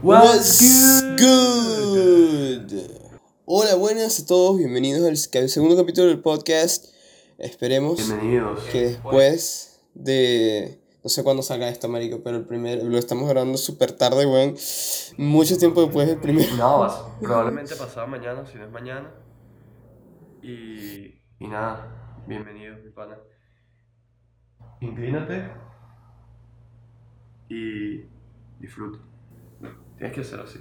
What's good? Hola, buenas a todos, bienvenidos al segundo capítulo del podcast. Esperemos Bienvenidos. que después de... No sé cuándo salga esto, marico, pero el primer... Lo estamos grabando súper tarde, weón. Mucho tiempo después del primer... No, probablemente pasado mañana, si no es mañana. Y, y nada, bienvenidos, mi pana. Inclínate y disfruta. Tienes que hacer así.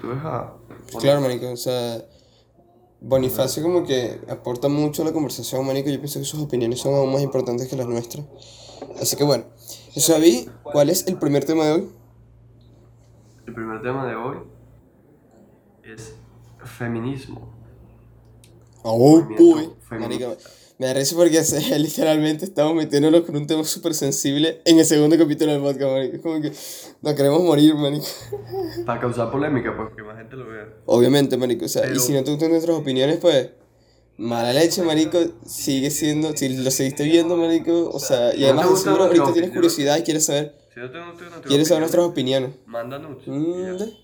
Tú ves a. Claro, marico, o sea... Bonifacio como que aporta mucho a la conversación, marico. Yo pienso que sus opiniones son aún más importantes que las nuestras. Así que bueno. Xavi, ¿cuál es el primer tema de hoy? El primer tema de hoy es feminismo. Oh, Movimiento boy. feminista. Marico, me risa porque se- literalmente estamos metiéndonos con un tema súper sensible en el segundo capítulo del podcast, marico. Es como que nos queremos morir, marico. Para causar polémica, pues que más gente lo vea. Obviamente, marico. O sea, y Pero- si no te gustan nuestras opiniones, pues... Mala leche, marico, sigue siendo, si lo seguiste viendo, marico, o sea, y No además de seguro ahorita tienes curiosidad y quieres saber, Si no te nuestra quieres saber nuestras opiniones. Y Mm, Este,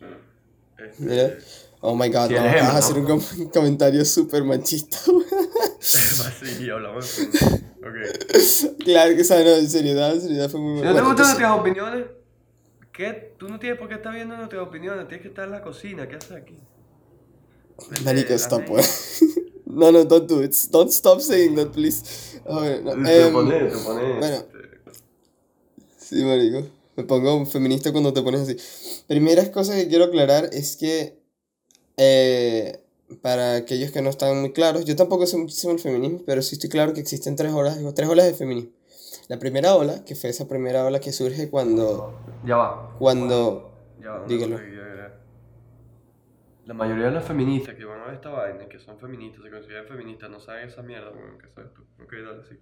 Mira. Oh my god, no, vas a hacer un com- comentario súper machista, sí, hablamos de feminismo. Ok. Claro que, o sea, no, en seriedad, en seriedad fue muy Si no te bueno, gustan nuestras opiniones, ¿qué? Tú no tienes por qué estar viendo nuestras opiniones, tienes que estar en la cocina, ¿qué haces aquí? Marico, stop, pues. No, no, don't do it. Don't stop saying that, please. A ver, no, Te em, pones, te pones. bueno. Sí, marico. Me pongo feminista cuando te pones así. Primeras cosas que quiero aclarar es que eh, para aquellos que no están muy claros, yo tampoco sé muchísimo el feminismo, pero sí estoy claro que existen tres olas, tres olas de feminismo. La primera ola, que fue esa primera ola que surge cuando, Ya va. cuando, Ya va. Dígalo. que. La mayoría de las feministas que van a ver esta vaina, que son feministas, se consideran feministas, no saben esa mierda, weón, ¿qué sabes tú? Ok, dale, sí.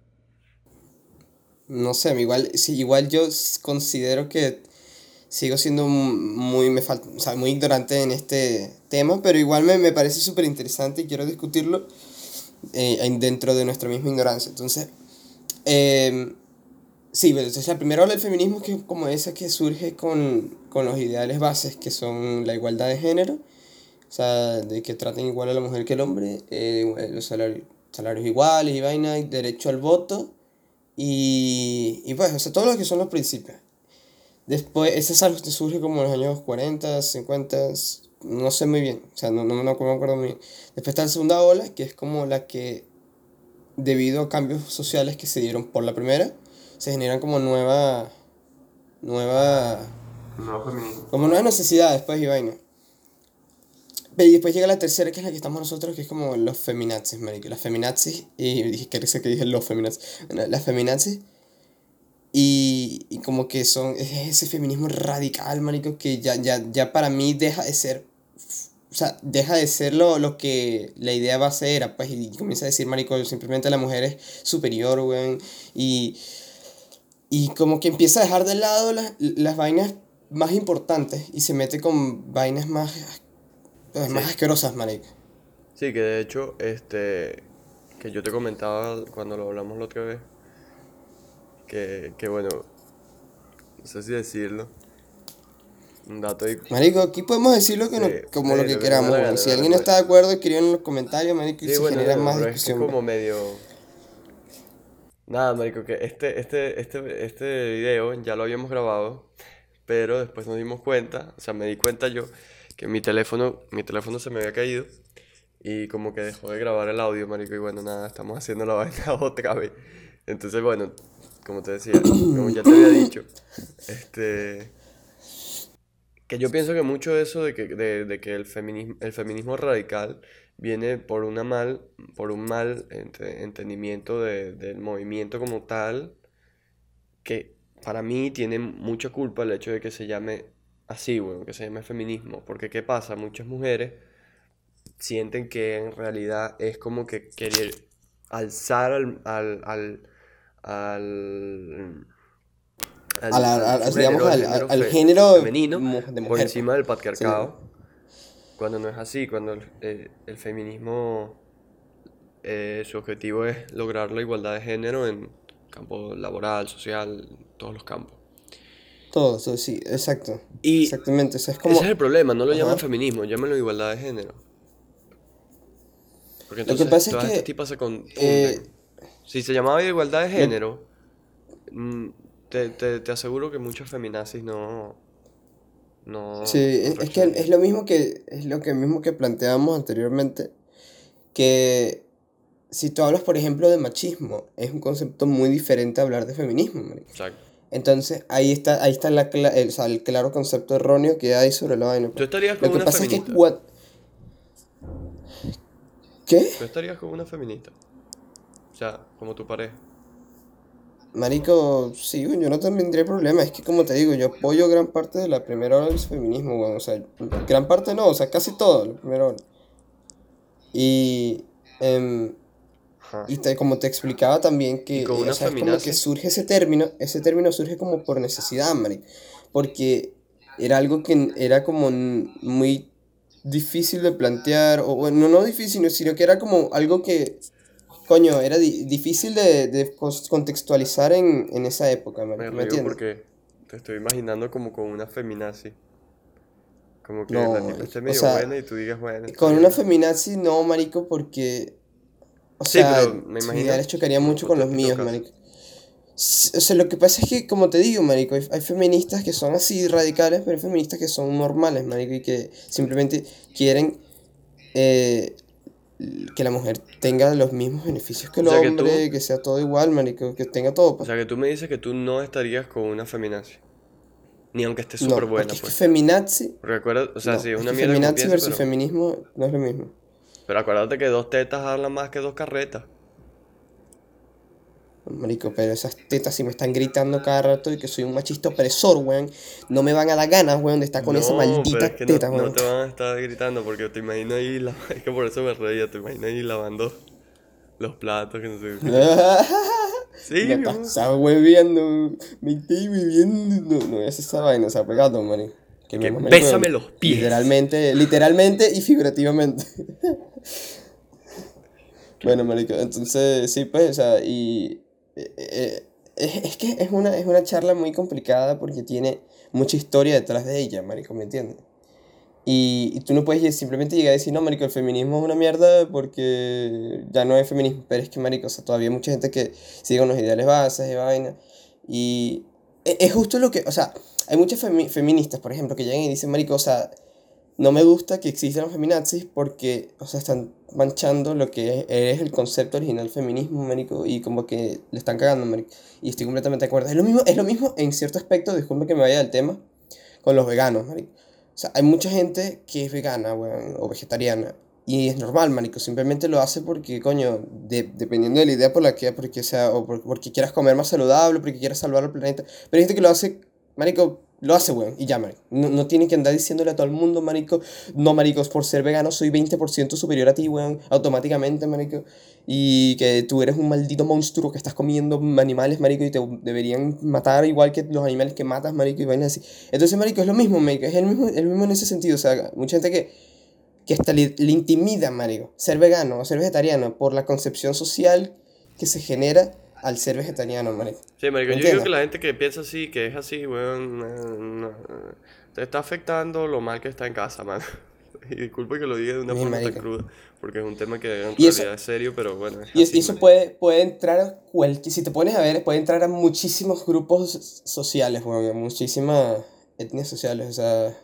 no sé, igual, sí, igual yo considero que sigo siendo muy, me falta, o sea, muy ignorante en este tema, pero igual me, me parece súper interesante y quiero discutirlo eh, en- dentro de nuestra misma ignorancia. Entonces, eh, sí, entonces la primera ola del feminismo que es como esa que surge con, con los ideales bases, que son la igualdad de género, o sea, de que traten igual a la mujer que el hombre, eh, los salarios, salarios iguales y vaina, y derecho al voto, y, y pues, o sea, todos los que son los principios. Después, ese que surge como en los años 40, 50, no sé muy bien, o sea, no, no, no me acuerdo muy bien. Después está la segunda ola, que es como la que, debido a cambios sociales que se dieron por la primera, se generan como nueva, nueva, como nuevas necesidades, pues, y vaina. Y después llega la tercera, que es la que estamos nosotros, que es como los feminazis, marico. Las feminazis, y dije que sé que dije los feminazis. Bueno, las feminazis. Y, y como que son, es ese feminismo radical, marico, que ya, ya, ya para mí deja de ser, o sea, deja de ser lo, lo que la idea base era, pues, y comienza a decir, marico, simplemente la mujer es superior, weón, y, y como que empieza a dejar de lado las, las vainas más importantes y se mete con vainas más, pues, más asquerosas, marico. Sí, que de hecho, este, que yo te comentaba cuando lo hablamos la otra vez, que, que bueno, no sé si decirlo, un dato ahí, Marico, aquí podemos decir lo que no- Sí, como sí, lo que que queramos, nos gana, Si alguien está de acuerdo, escriban en los comentarios, marico, y Sí, se bueno, genera no, más pero es discusión. como medio... Nada, marico, que este, este, este, este video ya lo habíamos grabado, pero después nos dimos cuenta, o sea, me di cuenta yo que mi teléfono, mi teléfono se me había caído y como que dejó de grabar el audio, marico, y bueno, nada, estamos haciendo la vaina otra vez. Entonces, bueno, como te decía, como ya te había dicho, este... Que yo pienso que mucho de eso de que, de, de que el feminismo, el feminismo radical viene por una mal, por un mal ente- entendimiento de- del movimiento como tal, que para mí tiene mucha culpa el hecho de que se llame así, bueno, que se llame feminismo, porque ¿qué pasa? Muchas mujeres sienten que en realidad es como que querer alzar al, al, al, al, al- A la- al- a- su digamos, género, al- género al- al género femenino de por mujer, encima del patriarcado. Cuando no es así, cuando el, eh, el feminismo, eh, su objetivo es lograr la igualdad de género en campo laboral, social, todos los campos. Todo, todo, sí, exacto. Y Exactamente, o sea, es como... ese es el problema, no lo llaman Ajá. feminismo, llámenlo igualdad de género. Porque Lo que entonces pasa es todas que, estas tipas se eh, si se llamaba igualdad de género, mm, te, te, te aseguro que muchos feminazis no... No... Sí, es, es que es lo mismo que es lo que mismo que planteábamos anteriormente, que si tú hablas, por ejemplo, de machismo, es un concepto muy diferente a hablar de feminismo, marico. Exacto. Entonces, ahí está, ahí está la, el, o sea, el claro concepto erróneo que hay sobre la vaina. ¿Tú pues. estarías Lo con que una pasa es feminista? que what- ¿Qué? ¿Tú estarías con una feminista? O sea, como tu pareja. Marico, sí, yo no tendría problema. Es que, como te digo, yo apoyo gran parte de la primera ola del feminismo. O sea, gran parte no, o sea, casi todo, la primera ola. Y, Ajá. y te- como te explicaba también que, ¿Y con eh, o sea, es como que surge ese término, ese término surge como por necesidad, marico. Porque era algo que era como muy difícil de plantear, o bueno, no difícil, sino que era como algo que, coño, era di- difícil de, de contextualizar en, en esa época, Me marico, ¿me río porque te estoy imaginando como con una feminazi. Como que No, la tipa esté o medio sea, buena y tú digas, bueno, Con bien. una feminazi no, marico, porque, o Sí, sea, pero me imagino ideales chocarían un mucho con los míos, caso. marico. O sea, lo que pasa es que, como te digo, marico, hay, hay feministas que son así radicales, pero hay feministas que son normales, marico, y que simplemente quieren eh, que la mujer tenga los mismos beneficios que el O sea, que tú- hombre, que sea todo igual, marico, que tenga todo, O pues. sea, que tú me dices que tú no estarías con una feminazi. Ni aunque esté No, súper porque buena, es que pues. feminazi, acuérdate, o sea, no, sí, es una mierda feminazi pienso, versus pero, feminismo no es lo mismo. pero acuérdate que dos tetas hablan más que dos carretas. Marico, pero esas tetas si me están gritando cada rato y que soy un machista opresor, weón. No me van a dar ganas, weón, de estar con esa No, pero maldita es que no, teta, no weón. te van a estar gritando porque te imagino ahí, la- es que por eso me reía, te imagino ahí lavando los platos, que no sé qué. Sí, Me pasaba hueviendo, me estoy viviendo. No, no es esa vaina, o sea, pegado, marico. Que me mamé el bésame huevo. los pies. Literalmente, literalmente y figurativamente. bueno, marico, entonces, sí, pues, o sea, y... eh, eh, es, que es una, es una charla muy complicada porque tiene mucha historia detrás de ella, marico, ¿me entiendes? Y, y tú no puedes simplemente llegar a decir, no, marico, el feminismo es una mierda porque ya no es feminismo. Pero es que, marico, o sea, todavía hay mucha gente que sigue con los ideales bases y vaina. Y e- es justo lo que, o sea, hay muchas femi- feministas, por ejemplo, que llegan y dicen, marico, o sea, no me gusta que existan los feminazis porque, o sea, están manchando lo que es, el concepto original feminismo, marico, y como que le están cagando, marico. Y estoy completamente de acuerdo. Es lo mismo, es lo mismo en cierto aspecto, disculpe que me vaya del tema, con los veganos, marico. O sea, hay mucha gente que es vegana, o vegetariana. Y es normal, marico. Simplemente lo hace porque, coño, de- dependiendo de la idea por la que, porque sea, o por- porque quieras comer más saludable, porque quieras salvar al planeta. Pero hay gente que lo hace, marico, lo hace, weón, y ya, marico. No, no tiene que andar diciéndole a todo el mundo, marico, no, maricos, por ser vegano soy 20% superior a ti, weón, automáticamente, marico. Y que tú eres un maldito monstruo que estás comiendo animales, marico, y te deberían matar igual que los animales que matas, marico, y vainas así. Entonces, marico, es lo mismo, marico, es el mismo, el mismo en ese sentido. O sea, mucha gente que, que hasta le intimida, marico, ser vegano o ser vegetariano por la concepción social que se genera al ser vegetariano, marico. Sí, marico, yo digo que la gente que piensa así, que es así, weón, te está afectando lo mal que está en casa, man. Y disculpe que lo diga de una Sí, forma tan cruda, porque es un tema que en Y eso- realidad es serio, pero bueno, es Y, así, eso puede, puede entrar a cualquier, si te pones a ver, puede entrar a muchísimos grupos sociales, weón, a muchísimas etnias sociales, o sea,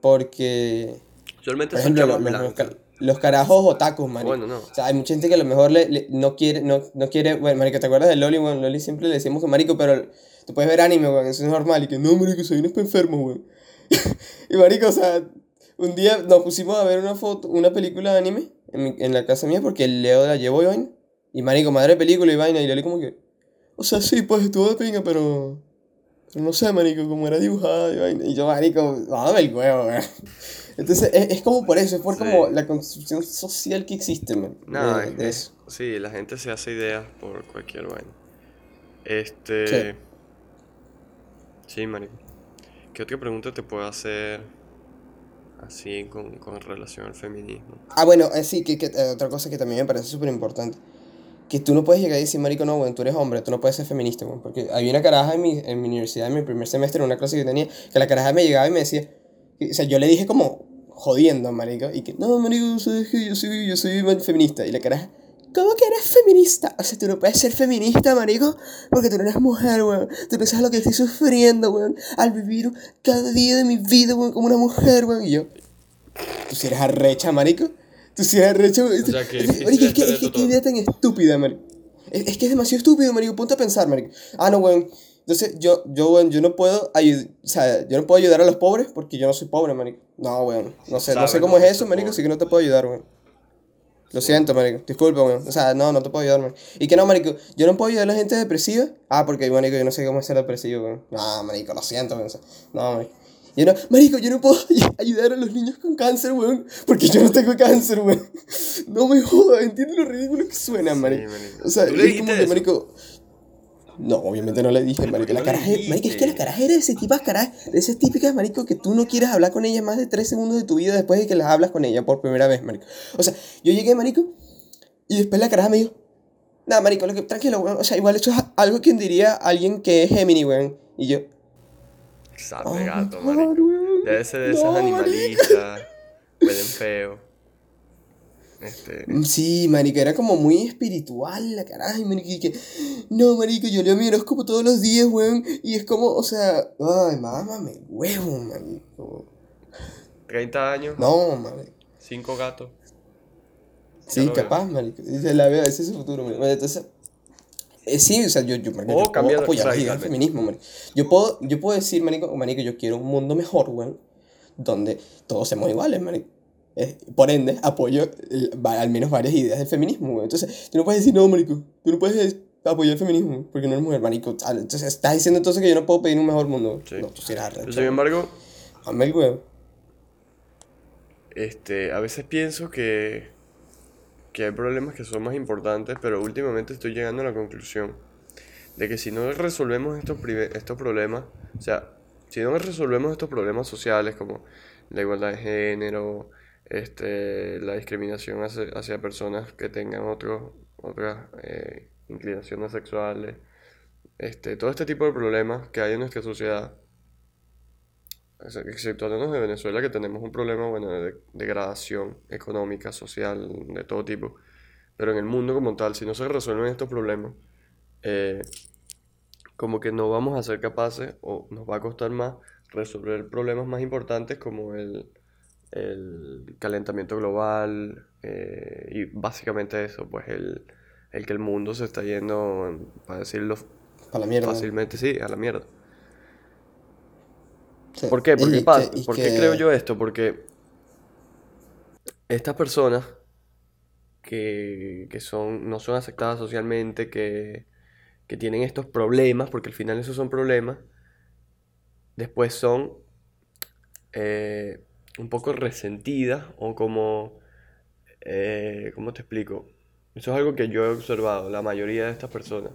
porque, Usualmente por son ejemplo, chamas los, los, blancas. Los carajos otakus, marico. Bueno, no. O sea, hay mucha gente que a lo mejor le, le- no quiere, no, no quiere, bueno, marico, ¿te acuerdas de Loli, weón? Loli siempre le decimos que marico, pero tú puedes ver anime, weón, eso es normal, y que no, marico, soy un enfermo, weón. y marico, o sea, un día nos pusimos a ver una foto, una película de anime en, mi- en la casa mía porque el Leo la llevó y vaina. Y marico, madre película y vaina, y Loli como que, o sea, sí, pues estuvo de pinga, pero... no sé, marico, como era dibujada y yo, marico, dame el huevo. Entonces, es, es como por eso, es por Sí. como la construcción social que existe, man. De, es de que- eso. sí, la gente se hace ideas por cualquier vaina. Este. Sí. Sí, marico. ¿Qué otra pregunta te puedo hacer así con, con relación al feminismo? Ah, bueno, eh, sí, que, que, eh, otra cosa que también me parece súper importante. Que tú no puedes llegar y decir, marico, no, weón, tú eres hombre, tú no puedes ser feminista, weón. Porque había una caraja en mi, en mi universidad, en mi primer semestre, en una clase que tenía, que la caraja me llegaba y me decía, o sea, yo le dije como jodiendo, marico, y que, no, marico, sabes que yo soy, yo soy feminista. Y la caraja, ¿Cómo que eres feminista? O sea, tú no puedes ser feminista, marico, porque tú no eres mujer, weón. Tú no lo que estoy sufriendo, weón, al vivir cada día de mi vida, weón, como una mujer, weón. Y yo, tú si eres arrecha, marico. Tú si eres arrecha, weón. O sea, que es, que, es, que, qué idea tan estúpida, marico. Es, es que es demasiado estúpido, marico. Ponte a pensar, marico. Ah, no, weón. Entonces, yo, yo, weón, yo no puedo ayudar, o sea, yo no puedo ayudar a los pobres porque yo no soy pobre, marico. No, weón. No sé, no sé cómo es eso, es marico, así que no te puedo ayudar, weón. Lo siento, marico. Disculpa, weón. O sea, no, no te puedo ayudar, marico. Y que no, marico. Yo no puedo ayudar a la gente depresiva. Ah, porque, marico, yo no sé cómo es ser depresivo, weón. No, marico, lo siento, weón. No, marico. Yo no, marico, yo no puedo ayudar a los niños con cáncer, weón. Porque yo no tengo cáncer, weón. No me jodas, entiendo lo ridículo que suena, marico. marico. O sea, ¿Tú le es como que, marico. No, obviamente no le dije, ¿Por marico. La caraja, marico, es que la caraja era de ese tipo de caraja, de esas típicas, marico, que tú no quieres hablar con ellas más de tres segundos de tu vida después de que las hablas con ella por primera vez, marico. O sea, yo llegué, marico, y después la caraja me dijo, nada, marico, lo que, tranquilo, weón. O sea, igual eso es algo que diría alguien que es Gemini, weón. Y yo, Oh, gato, weón. Debe ser de No, esas animalistas. Huelen feo. Este. Mm, Sí, marico, era como muy espiritual la caraja, y marico, y que, no, marico, yo leo mi horóscopo todos los días, weón, y es como, o sea, ay, mámame, huevo, marico. 30 años, No, marico. 5 gatos. Sí, capaz, marico. Y se la veo, ese es su futuro. Bueno, Entonces, eh, sí, o sea, yo, yo, marico, yo cambiar puedo apoyar las ideas del feminismo, marico. Yo puedo, yo puedo decir, marico, marico, yo quiero un mundo mejor, weón, donde todos seamos iguales, marico. Eh, por ende, apoyo va- al menos varias ideas del feminismo, weón. Entonces, tú no puedes decir, no, marico, tú no puedes apoyar el feminismo porque no eres mujer, marico. Entonces, estás diciendo entonces que yo no puedo pedir un mejor mundo. Sí. No, tú sí eres Pero, sin embargo, Dame el huevo. este, a veces pienso que, que hay problemas que son más importantes, pero últimamente estoy llegando a la conclusión de que si no resolvemos estos, estos problemas, o sea, si no resolvemos estos problemas sociales como la igualdad de género, este, la discriminación hacia, personas que tengan otros, otras eh, inclinaciones sexuales, este, todo este tipo de problemas que hay en nuestra sociedad, exceptuándonos de Venezuela, que tenemos un problema, bueno, de degradación económica, social, de todo tipo. Pero en el mundo como tal, si no se resuelven estos problemas, eh, como que no vamos a ser capaces, o nos va a costar más, resolver problemas más importantes como el, el calentamiento global, eh, y básicamente eso, pues el, el que el mundo se está yendo, para decirlo Para la mierda. fácilmente, sí, a la mierda. Sí. ¿Por qué? ¿Por qué, Y pa- que- por qué que- creo yo esto? Porque estas personas que, que son, no son aceptadas socialmente, que, que tienen estos problemas, porque al final esos son problemas, después son eh, un poco resentidas o como, eh, ¿cómo te explico? Eso es algo que yo he observado, la mayoría de estas personas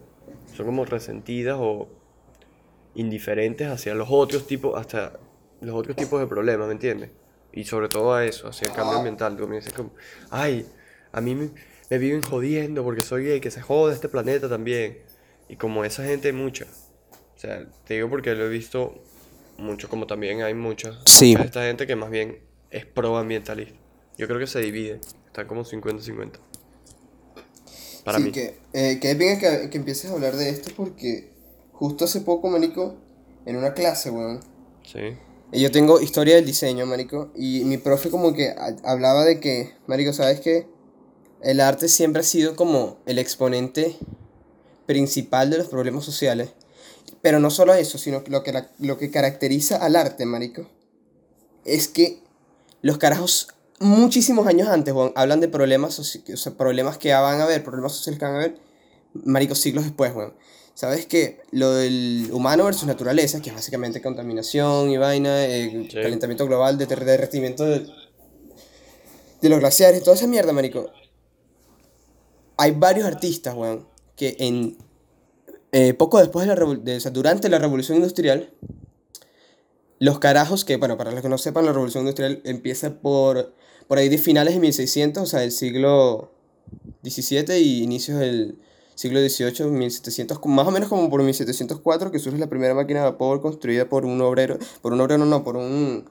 son como resentidas o indiferentes hacia los otros tipos, hasta los otros tipos de problemas, ¿me entiendes? Y sobre todo a eso, hacia el cambio ambiental. Tú me dices como, ay, a mí me, me viven jodiendo porque soy gay, que se joda este planeta también. Y como esa gente hay mucha. O sea, te digo porque lo he visto mucho, como también hay mucha, Sí. esta gente que más bien es proambientalista. Yo creo que se divide, están como 50-50. Para sí, mí. que, eh, que es bien que, que empieces a hablar de esto porque justo hace poco, marico, en una clase, weón, Sí. y yo tengo historia del diseño, marico, y mi profe como que ha- hablaba de que, marico, ¿sabes qué? El arte siempre ha sido como el exponente principal de los problemas sociales. Pero no solo eso, sino que lo que, la- lo que caracteriza al arte, marico, es que los carajos muchísimos años antes, weón, hablan de problemas, o sea, problemas que van a haber, problemas sociales que van a haber, marico, siglos después, weón. ¿Sabes que Lo del humano versus naturaleza, que es básicamente contaminación y vaina, eh, Sí. calentamiento global, de derretimiento de, de los glaciares, toda esa mierda, marico. Hay varios artistas, weón, que en eh, poco después de la de- o sea, durante la revolución industrial, los carajos, que bueno, para los que no sepan, la revolución industrial empieza por, por ahí de finales de 1600, o sea, del siglo XVII y inicios del siglo XVIII, 1700, más o menos como por 1704, que surge la primera máquina de vapor construida por un obrero, por un obrero no, por un,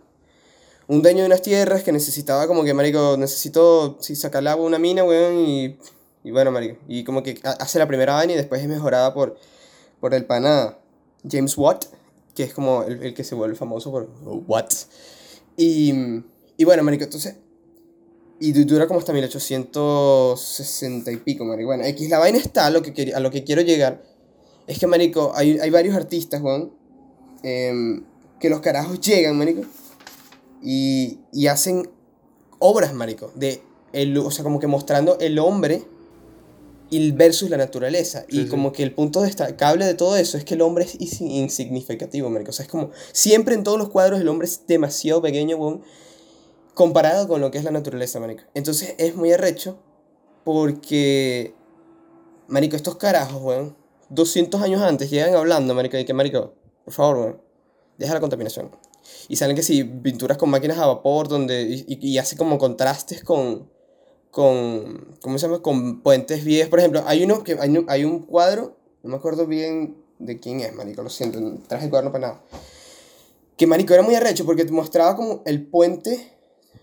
un dueño de unas tierras que necesitaba como que, marico, necesito, si agua una mina, weón, y, y bueno, marico, y como que hace la primera vaina y después es mejorada por, por el pana James Watt, que es como el, el que se vuelve famoso por Watt. Y, y bueno, marico, entonces y dura como hasta 1860 y pico, marico. Bueno, X, la vaina está, a lo que, a lo que quiero llegar. Es que, marico, hay, hay varios artistas, Juan, em, que los carajos llegan, marico, y, y hacen obras, marico, de el, o sea, como que mostrando el hombre y versus la naturaleza. y como que el punto destacable de todo eso es que el hombre es insignificativo, marico. O sea, es como, siempre en todos los cuadros el hombre es demasiado pequeño, weón comparado con lo que es la naturaleza, marico. Entonces es muy arrecho porque, marico, estos carajos, weón, 200 años antes llegan hablando, marico, de que, marico, por favor, weón, deja la contaminación. Y salen que si pinturas con máquinas a vapor, donde, y, y, hace como contrastes con, con, ¿cómo se llama? Con puentes viejos, por ejemplo, hay uno, que hay, hay un cuadro, no me acuerdo bien de quién es, marico, lo siento, traje el cuadro para nada. Que, marico, era muy arrecho porque mostraba como el puente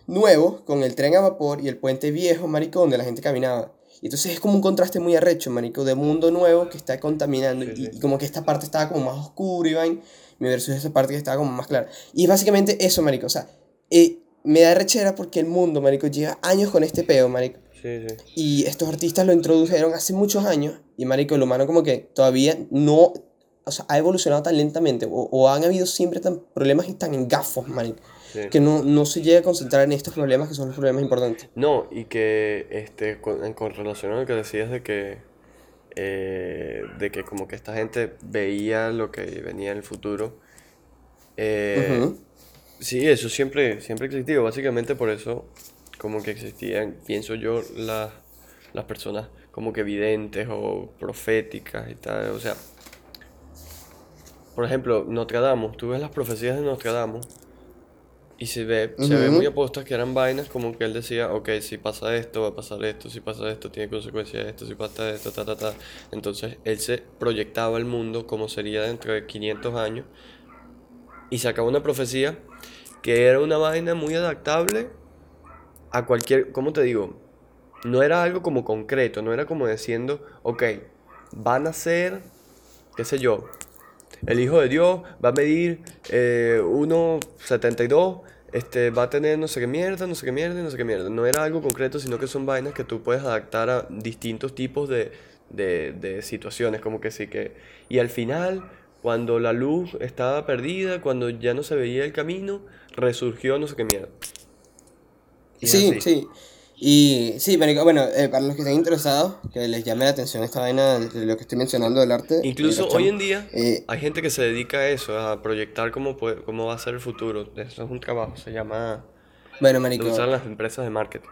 nuevo con el tren a vapor y el puente viejo, marico, donde la gente caminaba. Y entonces es como un contraste muy arrecho, marico, de mundo nuevo que está contaminando y, como que esta parte estaba como más oscura y vain, versus esa parte que estaba como más clara. Y es básicamente eso, marico, o sea, eh, me da rechera porque el mundo, marico, lleva años con este peo, marico. Sí, sí. Y estos artistas lo introdujeron hace muchos años y, marico, el humano como que todavía no, o sea, ha evolucionado tan lentamente o, o han habido siempre tan problemas y tan engafos, marico que no, no se llega a concentrar en estos problemas que son los problemas importantes. No, y que este, con, con relación a lo que decías de que, eh, de que como que esta gente veía lo que venía en el futuro. Eh, sí, eso siempre, siempre existió. Básicamente por eso como que existían, pienso yo, las, las personas como que videntes o proféticas y tal. O sea, por ejemplo, Notre Dame, tú ves las profecías de Notre Dame y se ve, se ve muy apostas que eran vainas como que él decía, ok, si pasa esto, va a pasar esto, si pasa esto, tiene consecuencias esto, si pasa esto, ta, ta, ta. Entonces él se proyectaba el mundo como sería dentro de 500 años y sacaba una profecía que era una vaina muy adaptable a cualquier, ¿cómo te digo? No era algo como concreto, no era como diciendo, ok, van a ser, qué sé yo, el Hijo de Dios va a medir eh, 1,72, este, va a tener no sé qué mierda, no sé qué mierda, no sé qué mierda. No era algo concreto, sino que son vainas que tú puedes adaptar a distintos tipos de, de, de situaciones, como que sí que... Y al final, cuando la luz estaba perdida, cuando ya no se veía el camino, resurgió no sé qué mierda. sí, sí. Y sí, bueno, eh, para los que estén interesados, que les llame la atención esta vaina de lo que estoy mencionando del arte. Incluso hoy en día eh, hay gente que se dedica a eso, a proyectar cómo, cómo va a ser el futuro. Eso es un trabajo, se llama... Bueno, marico. Usar las empresas de marketing.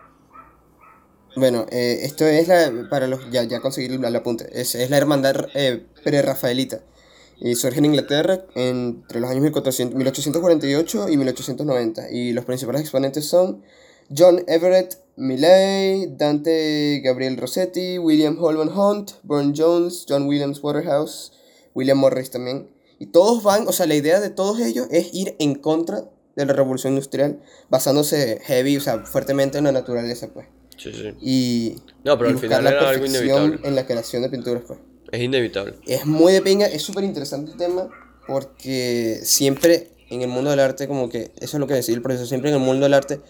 Bueno, eh, esto es la, para los, ya, ya conseguí el apunte, es, es la hermandad pre-rafaelita. Y surge en Inglaterra entre los años 1848 y 1890. Y los principales exponentes son John Everett Millay, Dante Gabriel Rossetti, William Holman Hunt, Burne Jones, John Williams Waterhouse, William Morris también. Y todos van, o sea, la idea de todos ellos es ir en contra de la revolución industrial, basándose heavy, o sea, fuertemente en la naturaleza, pues. Sí, sí. Y, no, pero al final la era algo inevitable. en la creación de pinturas, pues. Es inevitable. Es muy de pinga, es súper interesante el tema, porque siempre en el mundo del arte, como que, eso es lo que decía el profesor, siempre en el mundo del arte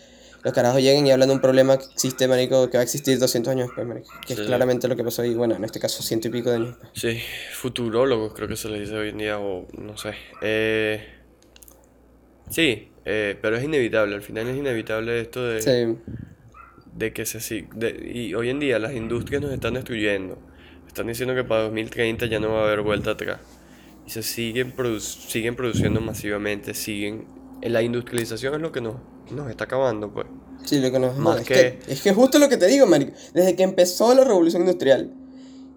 los carajos lleguen y hablan de un problema que existe, marico, que va a existir 200 años después, marico. Que es claramente lo que pasó ahí, bueno, en este caso ciento y pico de años Sí, futurólogos creo que se les dice hoy en día, o no sé. Eh, sí, eh, pero es inevitable, al final es inevitable esto de... Sí. De que se... De, y hoy en día las industrias nos están destruyendo. Están diciendo que para 2030 ya no va a haber vuelta atrás. Y se siguen, siguen produciendo masivamente, siguen... La industrialización es lo que nos nos está acabando, pues. Sí, lo que nos Más es que... Es que justo lo que te digo, marico. Desde que empezó la revolución industrial,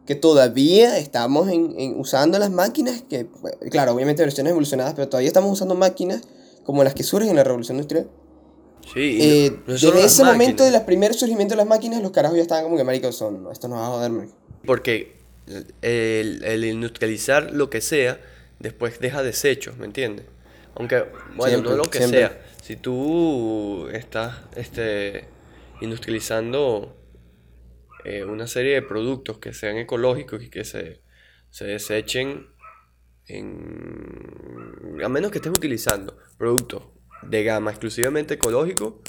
que todavía estamos en, en usando las máquinas, que, claro, obviamente versiones evolucionadas, pero todavía estamos usando máquinas como las que surgen en la revolución industrial. Sí, y Eh, no- desde ese momento de los primeros surgimientos de las máquinas, los carajos ya estaban como que maricos son, esto nos va a joder, marico. Porque el, el industrializar lo que sea, después deja desechos, ¿me entiendes? Aunque, bueno, Siempre, no lo que siempre. sea. Si tú estás este, industrializando eh, una serie de productos que sean ecológicos y que se, se desechen en... A menos que estés utilizando productos de gama exclusivamente ecológico,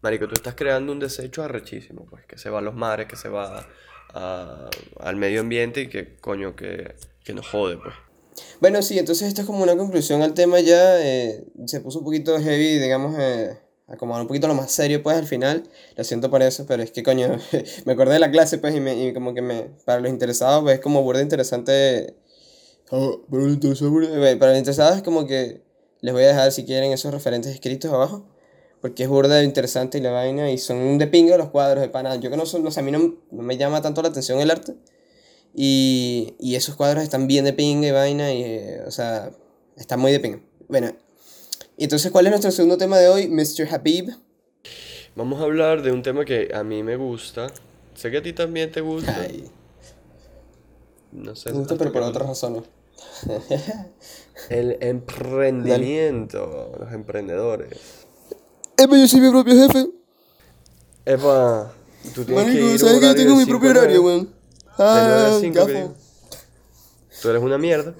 Marico, tú estás creando un desecho arrechísimo, pues, que se va a los mares, que se va al medio ambiente y que, coño, que, que nos jode, pues. Bueno, sí, entonces esto es como una conclusión al tema ya, eh, se puso un poquito heavy, digamos, eh, acomodar un poquito lo más serio, pues, al final, lo siento por eso, pero es que, coño, me acordé de la clase, pues, y, me, y como que me, para los interesados, pues, es como burda interesante, oh, para los interesados, burda- para los interesados es como que les voy a dejar, si quieren, esos referentes escritos abajo, porque es burda interesante y la vaina, y son de pinga los cuadros de pana, yo que no son, no sé, a mí no, no me llama tanto la atención el arte, y, y esos cuadros están bien de pinga y vaina, y, eh, o sea, están muy de pinga. Bueno, y entonces, ¿cuál es nuestro segundo tema de hoy? Mr. Habib. Vamos a hablar de un tema que a mí me gusta. Sé que a ti también te gusta. Ay, No sé. me gusta, pero por otras razones. El emprendimiento, los emprendedores. Epa, yo soy mi propio jefe. Epa, tú tienes que Marico, ir ¿sabes que yo tengo mi propio horario, nueve. De nueve a Ah, cinco, que gafo. digo. Tú eres una mierda.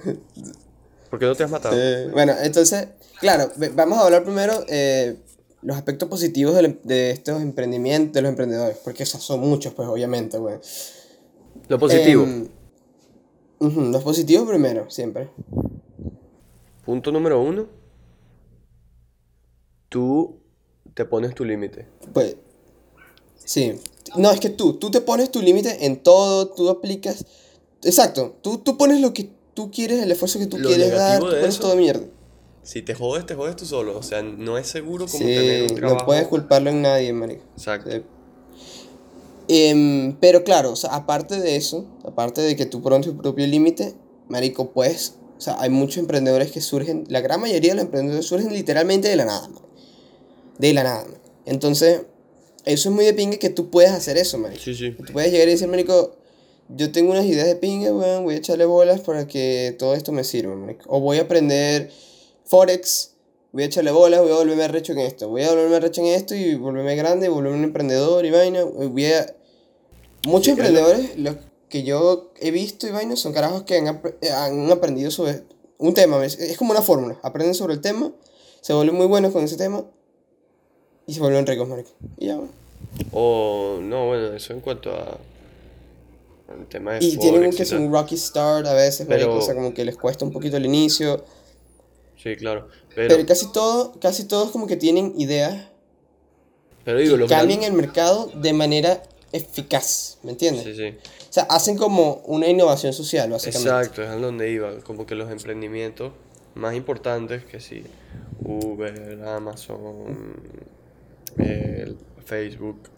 ¿Por qué no te has matado? Eh, bueno, entonces, claro, vamos a hablar primero eh, los aspectos positivos em- de, estos emprendimientos, de los emprendedores, porque esos son muchos, pues, obviamente, weón. Lo positivo. Ujú, los positivos primero, siempre. Punto número uno. Tú te pones tu límite. Pues, sí. No, es que tú, tú te pones tu límite en todo, tú aplicas. Exacto, tú, tú pones lo que tú quieres, el esfuerzo que tú Lo quieres dar, tú pones eso- todo mierda. Si te jodes, te jodes tú solo. O sea, no es seguro como tener Sí, un trabajo. no puedes culparlo en nadie, marico. Exacto. Sí. Em, pero claro, o sea, aparte de eso, aparte de que tú pones tu propio límite, marico, pues, o sea, hay muchos emprendedores que surgen, la gran mayoría de los emprendedores surgen literalmente de la nada, man. De la nada, man. Entonces, eso es muy de pingue que tú puedes hacer eso, marico. Sí, sí. Tú puedes llegar y decir, marico, yo tengo unas ideas de pingue, weón, voy a echarle bolas para que todo esto me sirva, marico. O voy a aprender Forex, voy a echarle bolas, voy a volverme recho en esto. Voy a volverme recho en esto y volverme grande, volverme un emprendedor y vaina. Voy a... Muchos Sí, emprendedores, los que yo he visto y vaina, son carajos que han, eh, han aprendido sobre un tema. Es como una fórmula. Aprenden sobre el tema, se vuelven muy buenos con ese tema y se vuelven ricos, marico. Y ya, bueno. O, no, bueno, eso en cuanto a. El tema de Y tienen un que es un rocky start a veces, marico, Pero- o sea, como que les cuesta un poquito el inicio. Sí, claro. Pero, Pero casi todo, casi todos como que tienen ideas pero digo, que cambian el mercado de manera eficaz, ¿me entiendes? Sí, sí. O sea, hacen como una innovación social, básicamente. Exacto, es a donde iba. Como que los emprendimientos más importantes que sí. Uber, Amazon, el Facebook.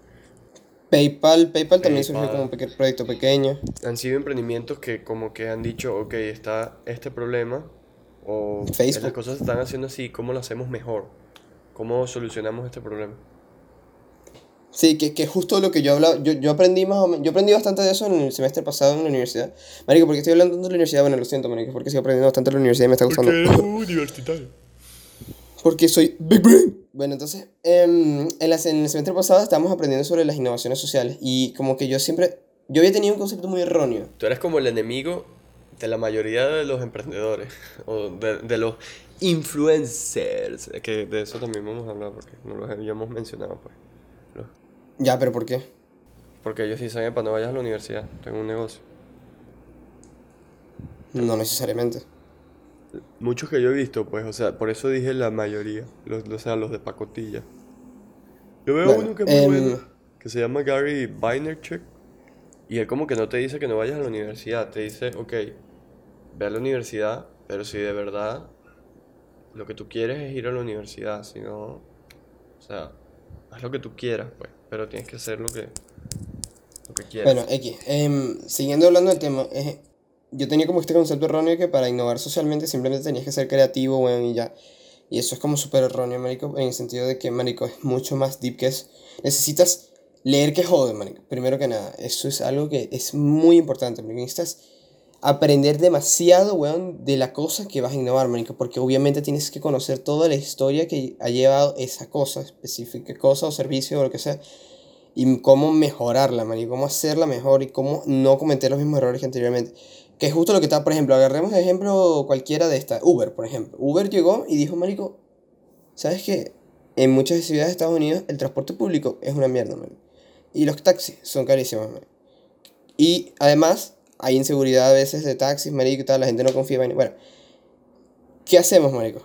PayPal, PayPal también surgió PayPal. como un proyecto pequeño. Han sido emprendimientos que como que han dicho, ok, está este problema. O Facebook. las cosas se están haciendo así, ¿cómo lo hacemos mejor? ¿Cómo solucionamos este problema? Sí, que, que justo lo que yo hablaba, yo, yo aprendí más o menos, yo aprendí bastante de eso en el semestre pasado en la universidad. Marico, porque estoy hablando tanto de la universidad, bueno, lo siento, marico, porque sigo aprendiendo bastante de la universidad y me está gustando. universitario. Porque soy Big Brain. Bueno, entonces, em, en, la, en el semestre pasado estábamos aprendiendo sobre las innovaciones sociales y como que yo siempre, yo había tenido un concepto muy erróneo. Tú eres como el enemigo de la mayoría de los emprendedores o de, de los influencers, que de eso también vamos a hablar porque no lo habíamos mencionado pues. Los- Ya, pero ¿por qué? Porque ellos dicen, para no vayas a la universidad, tengo un negocio. No necesariamente. Muchos que yo he visto, pues, o sea, por eso dije la mayoría, los, o sea, los de pacotilla. Yo veo Bueno, uno que es muy em, bueno, que se llama Gary Vaynerchuk, y él como que no te dice que no vayas a la universidad, te dice, ok, ve a la universidad, pero si de verdad lo que tú quieres es ir a la universidad, si no, o sea, haz lo que tú quieras, pues, pero tienes que hacer lo que, lo que quieras. Bueno, X. em, siguiendo hablando del tema, eh, yo tenía como este concepto erróneo que para innovar socialmente simplemente tenías que ser creativo, weón, y ya. Y eso es como súper erróneo, marico, en el sentido de que, marico, es mucho más deep que eso. Necesitas leer que jode, marico. Primero que nada, eso es algo que es muy importante, marico. Necesitas aprender demasiado, weón, de la cosa que vas a innovar, marico. Porque obviamente tienes que conocer toda la historia que ha llevado esa cosa, específica cosa o servicio o lo que sea. Y cómo mejorarla, marico. Cómo hacerla mejor y cómo no cometer los mismos errores que anteriormente. Que es justo lo que está, por ejemplo, agarremos de ejemplo cualquiera de estas. Uber, por ejemplo. Uber llegó y dijo, marico, ¿sabes qué? En muchas ciudades de Estados Unidos el transporte público es una mierda, marico. Y los taxis son carísimos, marico. Y además hay inseguridad a veces de taxis, marico, y tal, la gente no confía en... Bueno, ¿qué hacemos, marico?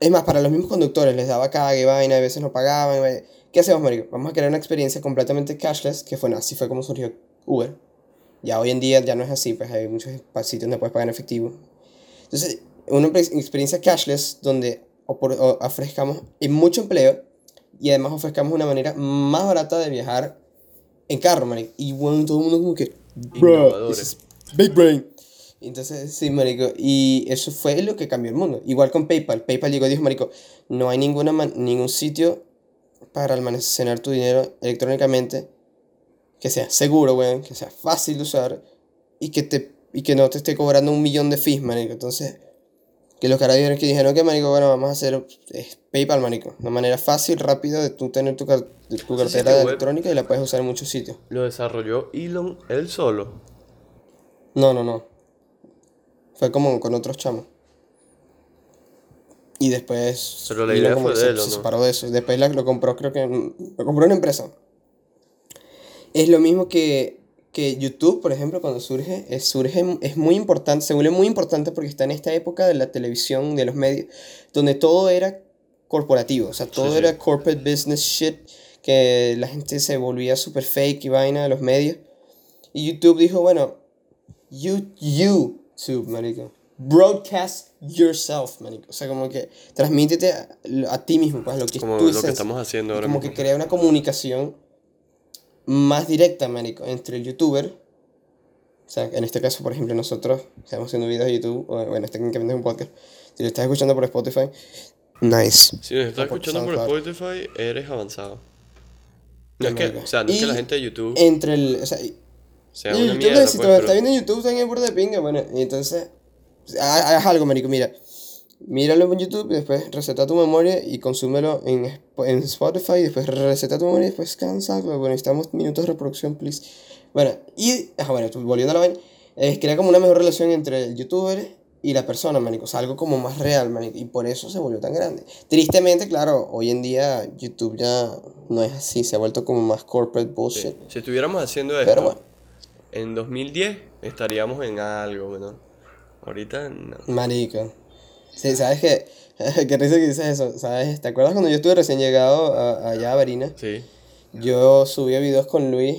Es más, para los mismos conductores les daba cague, vaina, a veces no pagaban. ¿Qué hacemos, marico? Vamos a crear una experiencia completamente cashless, que fue, así fue como surgió Uber ya hoy en día ya no es así, pues hay muchos sitios donde puedes pagar en efectivo. Entonces, una experiencia cashless donde ofrezcamos mucho empleo y además ofrezcamos una manera más barata de viajar en carro, marico. Y bueno, todo el mundo como que, bro, big brain. Entonces, sí, marico, y eso fue lo que cambió el mundo. Igual con PayPal. PayPal llegó y dijo, marico, no hay ninguna ningún sitio para almacenar tu dinero electrónicamente que sea seguro, weón, que sea fácil de usar y que, te, y que no te esté cobrando un millón de fees, manico. Entonces, que los carabineros que dijeron que, manico, bueno, vamos a hacer PayPal, manico. Una manera fácil, rápida de tú tener tu, tu cartera electrónica y la puedes usar en muchos sitios. ¿Lo desarrolló Elon él solo? No, no, no. Fue como con otros chamos. Y después. Pero la idea fue de él, se, se separó de eso. Después lo compró, creo que. Lo compró una empresa. Es lo mismo que, que YouTube, por ejemplo, cuando surge, es, surge, es muy importante, se vuelve muy importante porque está en esta época de la televisión, de los medios, donde todo era corporativo, o sea, todo era corporate business shit, que la gente se volvía super fake y vaina de los medios. Y YouTube dijo, bueno, you, YouTube, marico. Broadcast yourself, marico. O sea, como que transmítete a, ti mismo, pues lo que como lo que estamos haciendo ahora Como que crea una comunicación más directa, marico, entre el youtuber, o sea, en este caso, por ejemplo, nosotros estamos haciendo videos de YouTube, o, bueno, técnicamente es un podcast, si lo estás escuchando por Spotify, nice. Si lo estás escuchando por Spotify, eres avanzado. No es que, o sea, no es que la gente de YouTube... Entre el, o sea, sea una YouTube, mierda, si pues, te está viendo en YouTube, en el de pinga, bueno, y entonces, haz algo, marico, mira, míralo en YouTube y después receta tu memoria y consúmelo en, en Spotify después receta tu memoria y después cansa. Bueno, necesitamos minutos de reproducción, please. Bueno, y, ah, bueno, volviendo a la vaina, es crea como una mejor relación entre el youtuber y la persona, manico. O sea, algo como más real, manico. Y por eso se volvió tan grande. Tristemente, claro, hoy en día YouTube ya no es así. Se ha vuelto como más corporate bullshit. Si estuviéramos haciendo esto, Pero en 2010 estaríamos en algo, ¿no? Ahorita no. Marico. Sí, ¿sabes qué? Qué risa que dices eso, ¿sabes? ¿Te acuerdas cuando yo estuve recién llegado a, allá a Barina? Sí. Yo subía videos con Luis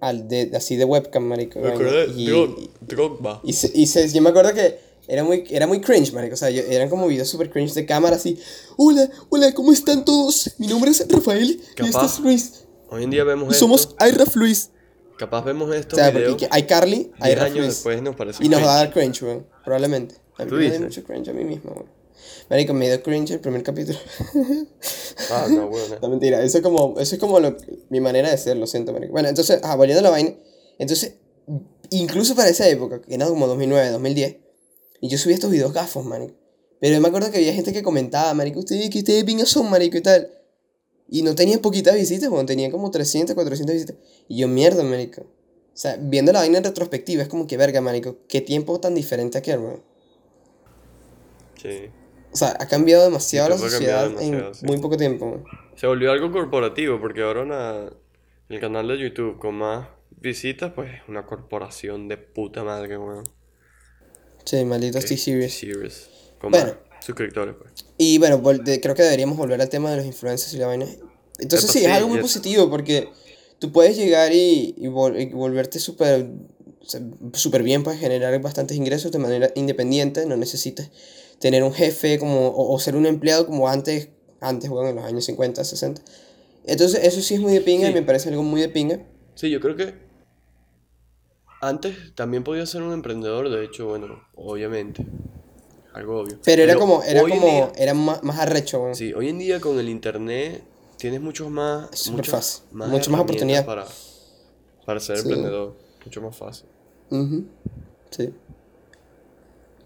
al de, así de webcam, marico. Me acuerdo de y, Drogba. Y, y, y, yo me acuerdo que era muy, era muy cringe, marico. O sea, yo, eran como videos super cringe de cámara así. Hola, hola, ¿cómo están todos? Mi nombre es Rafael y este es Luis. Hoy en día vemos y somos Ayraf Luis. Capaz vemos esto. O sea, porque hay Carly, hay años después nos parece Y nos va a dar cringe, weón. Probablemente. A mí me da mucho cringe a mí mismo, weón. Marico, me dio cringe el primer capítulo. ah, no, bueno. No, mentira. Eso es como, eso es como lo, mi manera de ser, lo siento, marico. Bueno, entonces, ah, volviendo a la vaina. Entonces, incluso para esa época, que era como 2009, 2010, y yo subía estos videos gafos, marico. Pero yo me acuerdo que había gente que comentaba, marico, ustedes, que ustedes pingas son, marico, y tal. Y no tenía poquitas visitas, bueno, tenía como 300, 400 visitas. Y yo, mierda, marico. O sea, viendo la vaina en retrospectiva, es como que verga, marico. Qué tiempo tan diferente aquel, weón. Sí. O sea, ha cambiado demasiado la sociedad en muy poco tiempo. Se volvió algo corporativo porque ahora el canal de YouTube con más visitas, pues es una corporación de puta madre, weón. Sí, malditos T-Series. Con bueno, suscriptores, pues. Y bueno, creo que deberíamos volver al tema de los influencers y la vaina. Entonces sí, es algo muy positivo porque tú puedes llegar y, y, volverte súper super bien, puedes generar bastantes ingresos de manera independiente, no necesitas tener un jefe como, o, ser un empleado como antes, antes, bueno, en los años 50, 60. Entonces, eso sí es muy de pinga y me parece algo muy de pinga. Sí, yo creo que antes también podía ser un emprendedor, de hecho, bueno, obviamente. algo obvio. Pero era como, era como, día- era más, más arrecho, weón. sí, hoy en día con el internet tienes muchos más, muchas fácil. Mucho más herramientas oportunidad. para, para ser Sí. emprendedor, mucho más fácil. Ujú, Sí.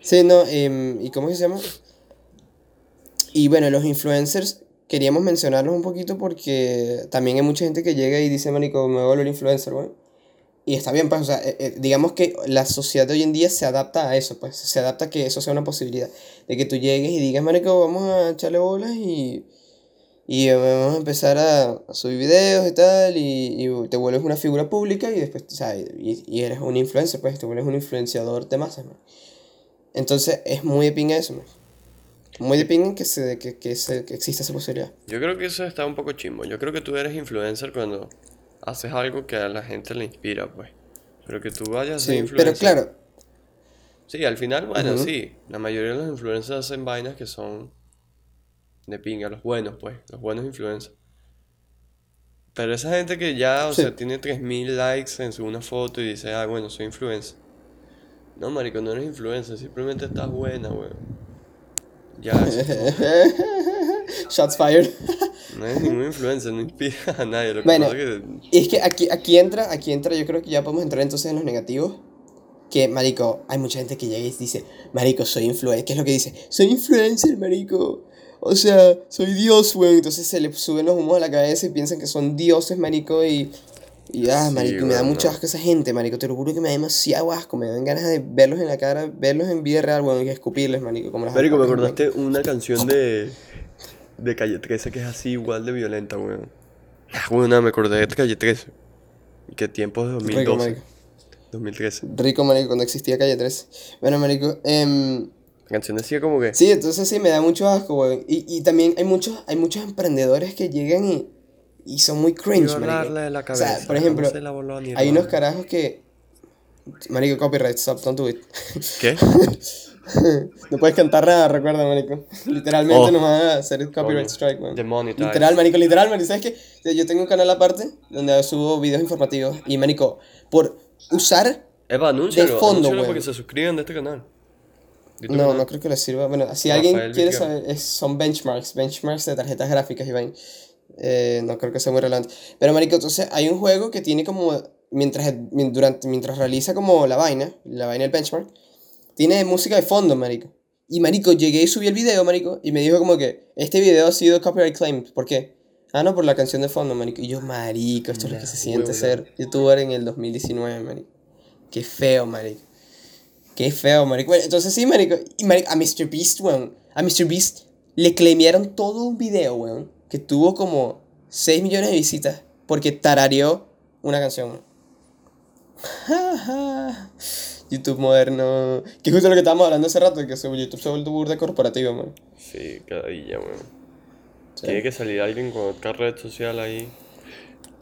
Sí, no, em, ¿y cómo se llama? Y bueno, los influencers, queríamos mencionarlos un poquito porque también hay mucha gente que llega y dice, manico, me voy a volver influencer, güey. Y está bien, pues, o sea, eh, eh, digamos que la sociedad de hoy en día se adapta a eso, pues, se adapta a que eso sea una posibilidad. De que tú llegues y digas, marico, vamos a echarle bolas y, y eh, vamos a empezar a, a subir videos y tal, y, y te vuelves una figura pública y después, o sea, y, y eres un influencer, pues, te vuelves un influenciador de masas, man. Entonces, es muy de pinga eso, man. Muy de pinga que, se, que, que, se, que exista esa posibilidad. Yo creo que eso está un poco chimbo. Yo creo que tú eres influencer cuando haces algo que a la gente le inspira, pues. Pero que tú vayas a ser Sí, influencer. pero claro, Sí, al final, bueno, sí. La mayoría de los influencers hacen vainas que son de pinga, los buenos, pues. Los buenos influencers. Pero esa gente que ya, o Sí. sea, tiene 3000 likes en su una foto y dice, ah, bueno, soy influencer. No, marico, no eres influencer, simplemente estás buena, weón. Ya, es shots fired. no eres ningún influencer, no inspira a nadie. Lo que Bueno, pasa es que Y es que aquí, aquí entra, aquí entra, yo creo que ya podemos entrar entonces en los negativos. Que, marico, hay mucha gente que llega y dice, marico, soy influencer. ¿Qué es lo que dice? Soy influencer, marico. O sea, soy Dios, weón. Entonces se le suben los humos a la cabeza y piensan que son dioses, marico. Y, y ah, Sí, marico, me da mucho asco esa gente, marico. Te lo juro que me da demasiado asco. Me dan ganas de verlos en la cara, verlos en vida real, weón, y escupirles, marico. Como las Marico, me acordaste una canción de, de Calle 13 que es así igual de violenta, weón. Ah, weón, nada, me acordé de Calle 13. Y que tiempos de Rico, 2012, marico. 2013. Rico, marico, cuando existía Calle 13. Bueno, marico, em, La canción decía como que... Sí, entonces sí, me da mucho asco, weón. Y, y también hay muchos, hay muchos emprendedores que llegan y, y son muy cringe, "Quiero marico. de la O cabeza. sea, por ejemplo, ¿cómo se la voló hay unos hermano?". carajos que... Marico, copyright, stop, don't do it. ¿Qué? no puedes cantar nada, recuerda, marico. Literalmente Oh. nos van a hacer el copyright strike. Demonetized. Literal, marico, literal, marico. ¿Sabes qué? Yo tengo un canal aparte donde subo videos informativos y, marico, por usar... Eva, anúncialo, De fondo, anúncialo para que se suscriban de este canal. De No, canal. no creo que les sirva. Bueno, si Rafael alguien quiere saber, es- son benchmarks, benchmarks de tarjetas gráficas y vaina. Eh, no creo que sea muy relevante. Pero, marico, entonces hay un juego que tiene como, mientras, mien- durante, mientras realiza como la vaina, la vaina del benchmark, tiene música de fondo, marico. Y, marico, llegué y subí el video, marico, y me dijo como que, este video ha sido copyright claimed. ¿Por qué? Ah, no, por la canción de fondo, marico. Y yo, marico, esto es lo que se siente ser youtuber en el 2019, marico. Qué feo, marico. Qué feo, marico. Bueno, entonces sí, marico. Y marico, a Mr. Beast, weón. A Mr. Beast le claimearon todo un video, weón. Que tuvo como 6 millones de visitas. Porque tarareó una canción. YouTube moderno. Que justo lo que estábamos hablando hace rato. Que YouTube se ha vuelto burda corporativa, man. Sí, cadilla, weón. Sí. Tiene que salir alguien con otra red social ahí.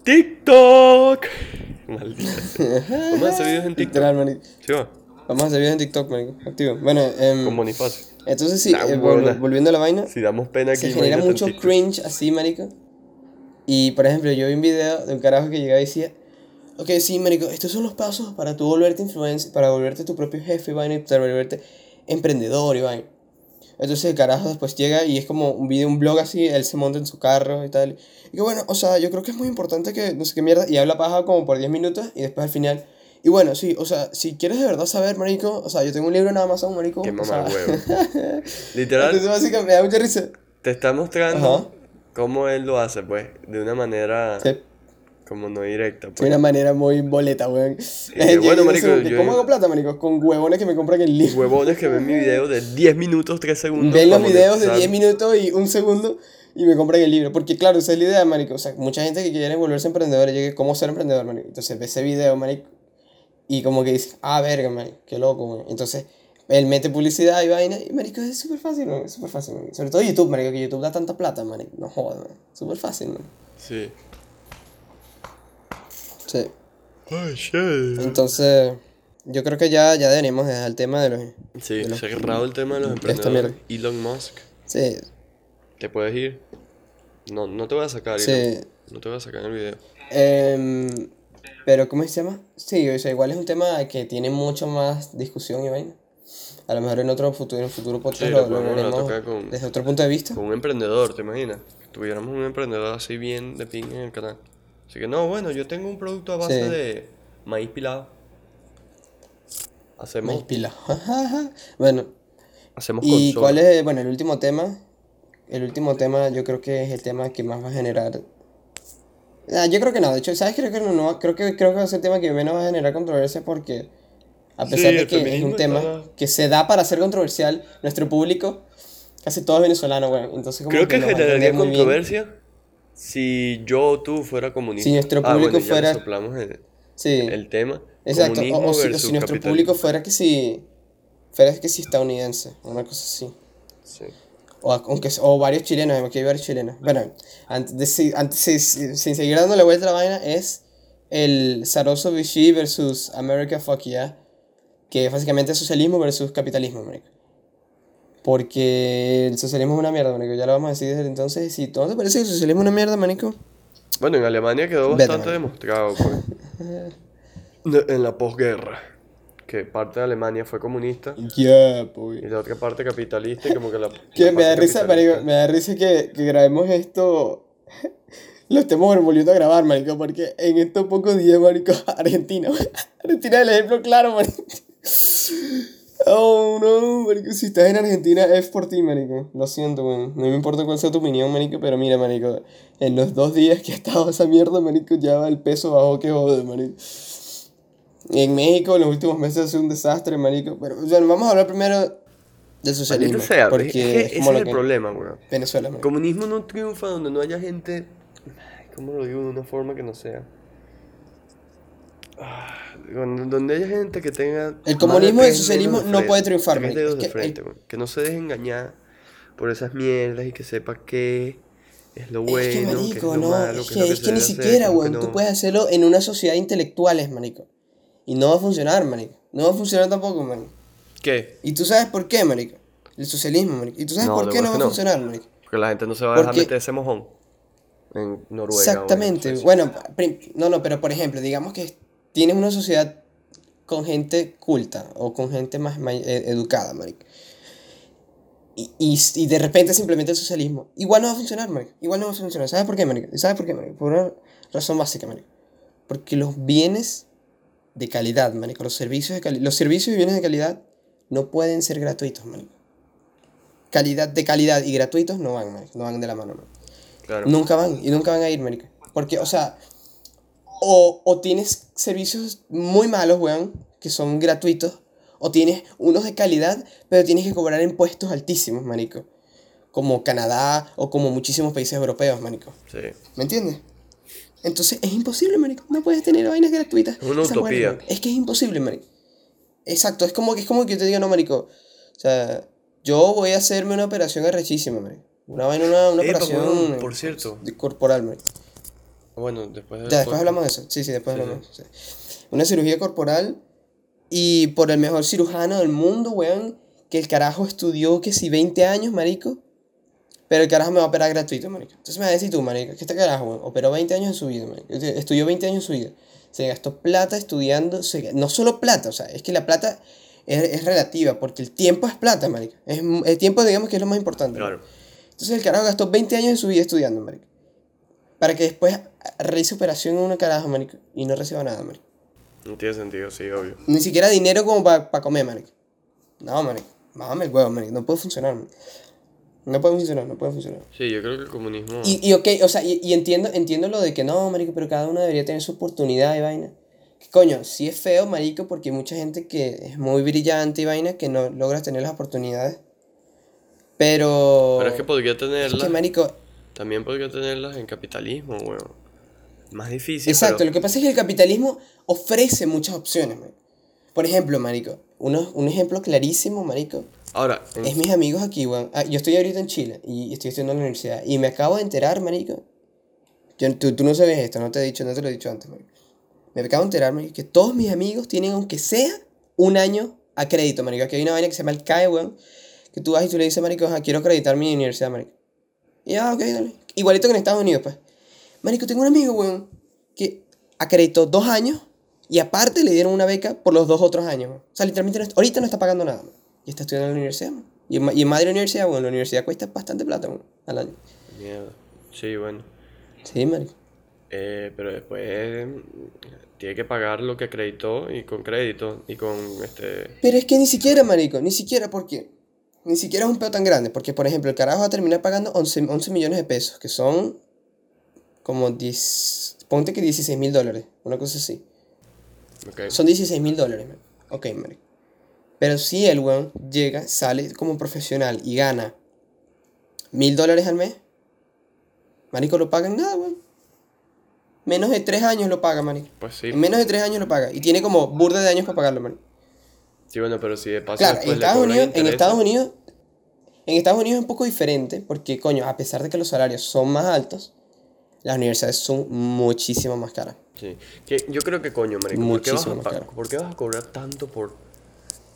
TikTok. Maldita. Vamos a hacer videos en TikTok. Literal. ¿Sí va? Vamos a hacer videos en TikTok, marico. Activo. Bueno, em, Con Bonifacio. Entonces sí, eh, vol- volviendo a la vaina. Si damos pena aquí, se genera mucho cringe así, marico. Y, por ejemplo, yo vi un video de un carajo que llegaba y decía, ok, sí, marico, estos son los pasos para tú volverte influencer, para volverte tu propio jefe, vaina, y para volverte emprendedor, y vaina. Entonces el carajo después llega y es como un video, un blog así, él se monta en su carro y tal. Y que bueno, o sea, yo creo que es muy importante que no sé qué mierda, y habla paja como por 10 minutos y después al final... Y bueno, sí, o sea, si quieres de verdad saber, marico, o sea, yo tengo un libro nada más un marico. Qué o mamá sea, huevo. Entonces Literal, básicamente me da mucha risa. te está mostrando Ajá. cómo él lo hace, pues. De una manera Sí. como no directa, De pues. una manera muy boleta, weón. que, bueno, marico, ¿de yo- ¿Cómo hago plata, marico? Con huevones que me compran el libro. Huevones que ven mi video de 10 minutos, 3 segundos. Ven los videos de monetizar. 10 minutos y un segundo y me compran el libro. Porque, claro, esa es la idea, marico. O sea, mucha gente que quiere volverse emprendedor llegue cómo ser emprendedor, marico. Entonces ve ese video, marico. Y como que dice, ah, verga, marico, qué loco, marico. Entonces, él mete publicidad y vaina. Y, marico, es súper fácil, marico. Es súper fácil, marico. Sobre todo YouTube, marico, que YouTube da tanta plata, marico. No jodas, marico. Súper fácil, marico. Sí. Sí. Ay, shit. Entonces, yo creo que ya, ya deberíamos dejar el tema de los... Sí, de los- cerrado el tema de los emprendedores. Elon Musk, Sí, te puedes ir. No, no te voy a sacar, Sí. Elon. No te voy a sacar en el video. Em, pero, ¿cómo se llama? Sí, o sea, igual es un tema que tiene mucho más discusión y vaina. A lo mejor en otro futuro, en un futuro podcast Sí, lo, lo veremos con- desde otro punto de vista. Con un emprendedor, ¿te imaginas? Que tuviéramos un emprendedor así bien de ping en el canal. Así que no, bueno, yo tengo un producto a base Sí. de maíz pilado. Hacemos, Maíz pila. bueno, hacemos ¿y cuál es, bueno, el último tema? El último tema yo creo que es el tema que más va a generar... Ah, yo creo que no, de hecho, ¿sabes? Creo que no, no, creo que, creo que va a ser el tema que menos va a generar controversia porque a Sí, pesar de el que es un tema está- que se da para ser controversial, nuestro público, casi todo es venezolano, bueno, entonces como Creo que a generaría muy bien. controversia si yo o tú fuera comunista. Si nuestro Ah, público bueno, ya le fuera- soplamos el, Sí. el tema. Exacto, o, o si, o si nuestro público fuera que si fuera que si estadounidense, una cosa así. Sí. O, aunque, o varios chilenos, aquí hay varios chilenos. Bueno, antes de, antes, de- sin seguir dándole vuelta a la vaina, es el Saroso Vichy versus America Fuck Yeah, que es básicamente socialismo versus capitalismo, marico. Porque el socialismo es una mierda, marico, ya lo vamos a decir desde entonces. Si todo te parece que el socialismo es una mierda, marico, Bueno, en Alemania quedó Vete, bastante man. demostrado, pues. En la posguerra. Que parte de Alemania fue comunista ya, pues. y la otra parte capitalista y como que la... Que me da risa, marico, me da risa que, que grabemos esto. Lo estemos volviendo a grabar, marico, porque en estos pocos días, marico, Argentina. Argentina es el ejemplo claro, marico. Oh, no, marico, si estás en Argentina es por ti, marico. Lo siento, weón. No me importa cuál sea tu opinión, marico, pero mira, marico, en los dos días que ha estado esa mierda, marico, ya el peso bajó que jode, marico. En México, en los últimos meses ha sido un desastre, marico. Pero, o sea, vamos a hablar primero del socialismo. Sea, porque es que es ese como es lo el que... problema, weón. Venezuela, El marico. comunismo no triunfa donde no haya gente... ¿Cómo lo digo de una forma que no sea? Ah, Donde haya gente que tenga... El de comunismo y el socialismo de no puede triunfar, marico. Es de que frente, el-. Que no se deje engañar por esas mierdas y que sepa qué es lo Es bueno, que, qué es marico, lo no, malo, es qué que, es lo es que que ni siquiera, que weón, tú no. puedes hacerlo en una sociedad de intelectuales, marico. Y no va a funcionar, marico. No va a funcionar tampoco, marico. ¿Qué? Y tú sabes por qué, marico. El socialismo, marico. Y tú sabes No, por qué no va a no. funcionar, marico. Porque la gente no se va a dejar Porque- meter ese mojón en Noruega. Exactamente. Bueno, no, no, pero por ejemplo, digamos que tienes una sociedad con gente culta o con gente más, ma- eh, educada, marico. Y, y, y de repente se implementa el socialismo. Igual no va a funcionar, marico. Igual no va a funcionar. ¿Sabes por qué, marico? ¿Sabes por qué, marico? Por una razón básica, marico. Porque los bienes de calidad, marico, los servicios de cali- los servicios y bienes de calidad no pueden ser gratuitos, marico. Calidad de calidad y gratuitos no van, marico. No van de la mano, marico. Claro. Nunca van, y nunca van a ir, marico. Porque, o sea, o, o tienes servicios muy malos, weón, que son gratuitos, o tienes unos de calidad, pero tienes que cobrar impuestos altísimos, marico. Como Canadá o como muchísimos países europeos, marico. Sí. ¿Me entiendes? Entonces es imposible, marico. No puedes tener vainas gratuitas. Es una utopía. Es que es imposible, marico. Exacto, es como que es como que yo te diga, no, marico. O sea, yo voy a hacerme una operación arrechísima, marico. Una vaina, una, una operación por cierto. de- corporal, marico. Bueno, después del Ya, después hablamos de eso. Sí, sí, después Sí, hablamos. sí. Una cirugía corporal y por el mejor cirujano del mundo, weón, que el carajo estudió que si 20 años, marico, pero el carajo me va a operar gratuito, marico. Entonces me vas a decir tú, marico, que este carajo, weón, operó 20 años en su vida, marico. Este- Estudió 20 años en su vida. Se gastó plata estudiando, se- no solo plata, o sea, es que la plata es, es relativa, porque el tiempo es plata, marico. Es, el tiempo, digamos, que es lo más importante. Claro. Entonces el carajo gastó 20 años en su vida estudiando, marico. Para que después realice operación en una carajo, marico, y no reciba nada, marico. No tiene sentido, sí, obvio. Ni siquiera dinero como para comer, marico. No, marico. Mámame el huevo, marico. No puede funcionar. No puede funcionar, no puede funcionar. Sí, yo creo que el comunismo. Y, y ok, o sea, y, y entiendo, entiendo lo de que no, marico, pero cada uno debería tener su oportunidad y vaina. Que coño, sí es feo, marico, porque hay mucha gente que es muy brillante y vaina que no logra tener las oportunidades. Pero... Pero es que podría es tenerlas. que, marico, También podría tenerlas en capitalismo, weón. Más difícil. Exacto, pero- lo que pasa es que el capitalismo ofrece muchas opciones, marico. Por ejemplo, marico, uno, un ejemplo clarísimo, marico, Ahora, en- es mis amigos aquí, weón. Ah, yo estoy ahorita en Chile y estoy estudiando en la universidad y me acabo de enterar, marico. Yo, tú, tú no sabes esto, no te he dicho, no te lo he dicho antes, marico. Me acabo de enterar, marico, que todos mis amigos tienen, aunque sea, un año a crédito, marico. Aquí hay una vaina que se llama el CAE, weón. Que tú vas y tú le dices, marico, "Ajá, quiero acreditar mi universidad, marico. Y ya, ok, dale. Igualito que en Estados Unidos, pues. Marico, tengo un amigo, weón, que acreditó dos años y aparte le dieron una beca por los dos otros años. O sea, literalmente no ahorita no está pagando nada, y está estudiando en la universidad, man. Y, en y en Madrid la universidad, bueno, la universidad cuesta bastante plata, man, al año. Mierda. Sí, bueno. Sí, marico. Eh, pero después mm, tiene que pagar lo que acreditó y con crédito y con este... Pero es que ni siquiera, marico, ni siquiera porque... Ni siquiera es un peo tan grande, porque por ejemplo el carajo va a terminar pagando 11, 11 millones de pesos, que son como 10... Ponte que 16 mil dólares, una cosa así. Ok. Son 16 mil dólares, man. Ok, marico. Pero si el weón llega, sale como profesional y gana mil dólares al mes, marico, lo pagan nada, weón. Menos de tres años lo paga, marico. Pues sí. En menos de tres años lo paga. Y tiene como burda de años para pagarlo, marico. Sí, bueno, pero si de paso Claro, en Estados, Unidos, en Estados Unidos, en Estados Unidos es un poco diferente porque, coño, a pesar de que los salarios son más altos, las universidades son muchísimo más caras. Sí. Que yo creo que coño, marico, ¿por qué, vas a, caro. ¿por qué vas a cobrar tanto por...?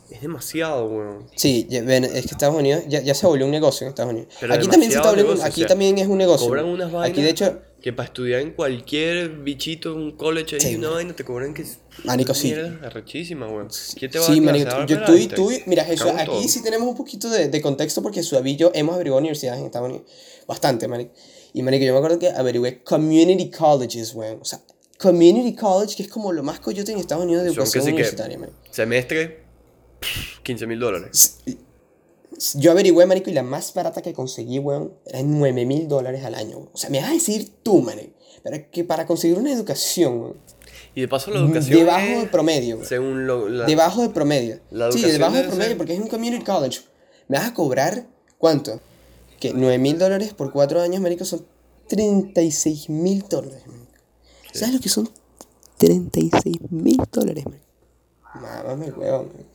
Es demasiado, weón. Sí, ven, es que Estados Unidos ya, ya se volvió un negocio en Estados Unidos. Pero aquí también se está volviendo, aquí o sea, también es un negocio. Cobran unas vainas Aquí de hecho, que para estudiar en cualquier bichito, un college ahí, Sí, una vaina, te cobran que Marico, sí. arrechísima, weón. ¿Quién te va sí, a marico, yo, tú y tú, y- mira, Jesús, aquí todo. sí tenemos un poquito de, de contexto porque Suavi y yo hemos averiguado universidades en Estados Unidos. Bastante, marico. Y marico, yo me acuerdo que averigué community colleges, weón. O sea, community college, que es como lo más coyote en Estados Unidos de Son que educación sí que universitaria, marico. semestre, 15 mil dólares. Yo averigüé, marico, y la más barata que conseguí, weón, era 9 mil dólares al año. weón. O sea, me vas a decir tú, marico. Es que para conseguir una educación, weón, Y de paso la educación debajo es del promedio, weón. según lo, la, Debajo de promedio. La sí, debajo de debe promedio ser- porque es un community college. ¿Me vas a cobrar cuánto? Que 9 mil dólares por 4 años, marico, son 36 mil dólares, ¿Sabes lo que son 36 mil dólares? Mámame el huevo, marico.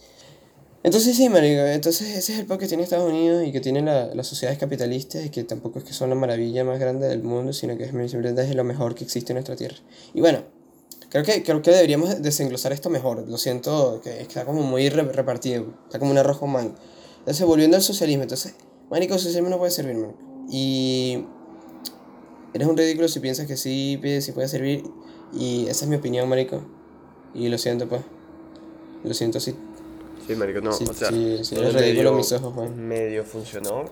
Entonces sí, marico, entonces ese es el poco que tiene Estados Unidos y que tienen la- las sociedades capitalistas y que tampoco es que son la maravilla más grande del mundo, sino que es simplemente es lo mejor que existe en nuestra tierra. Y bueno, Creo que, creo que deberíamos desenglosar esto mejor. Lo siento, que está como muy re- repartido. Está como un arroz con mango. Entonces, volviendo al socialismo. Entonces, marico, el socialismo no puede servir, marico. Y eres un ridículo si piensas que sí, sí puede servir. Y esa es mi opinión, marico. Y lo siento, pues. Lo siento, sí. Sí, marico, no, Sí, o sea, sí, sí, eres ridículo medio- mis ojos, Juan. Medio funcionó,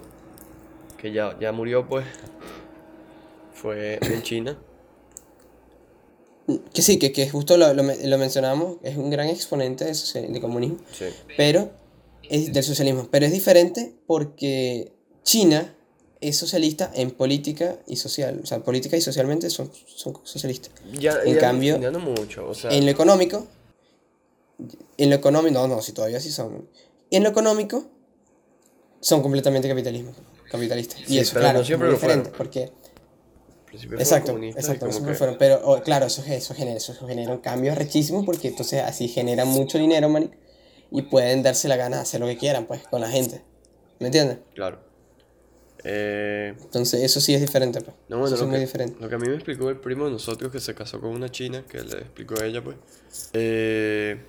que ya, ya murió, pues, fue en China. Que sí, que, que justo lo, lo, lo mencionamos. Es un gran exponente de, de comunismo. Sí, pero es del socialismo. Pero es diferente porque China es socialista en política y social. O sea, política y socialmente son, son socialistas. ya, En ya- cambio, mucho, o sea, En lo económico, en lo económico, no, no, si todavía sí son. En lo económico, son completamente capitalismo, capitalistas. Sí, y eso, claro, no es siempre muy lo fueron. diferente, porque Exacto, exacto, como siempre que- fueron. Pero oh, claro, eso, eso, genera, eso genera un cambio rechísimo porque entonces así generan mucho dinero, marico, y pueden darse la gana de hacer lo que quieran, pues, con la gente. ¿Me entiendes? Claro. Eh, Entonces, eso sí es diferente, pues. no, bueno, eso lo es que, muy diferente. lo que a mí me explicó el primo de nosotros que se casó con una china, que le explicó a ella, pues, eh,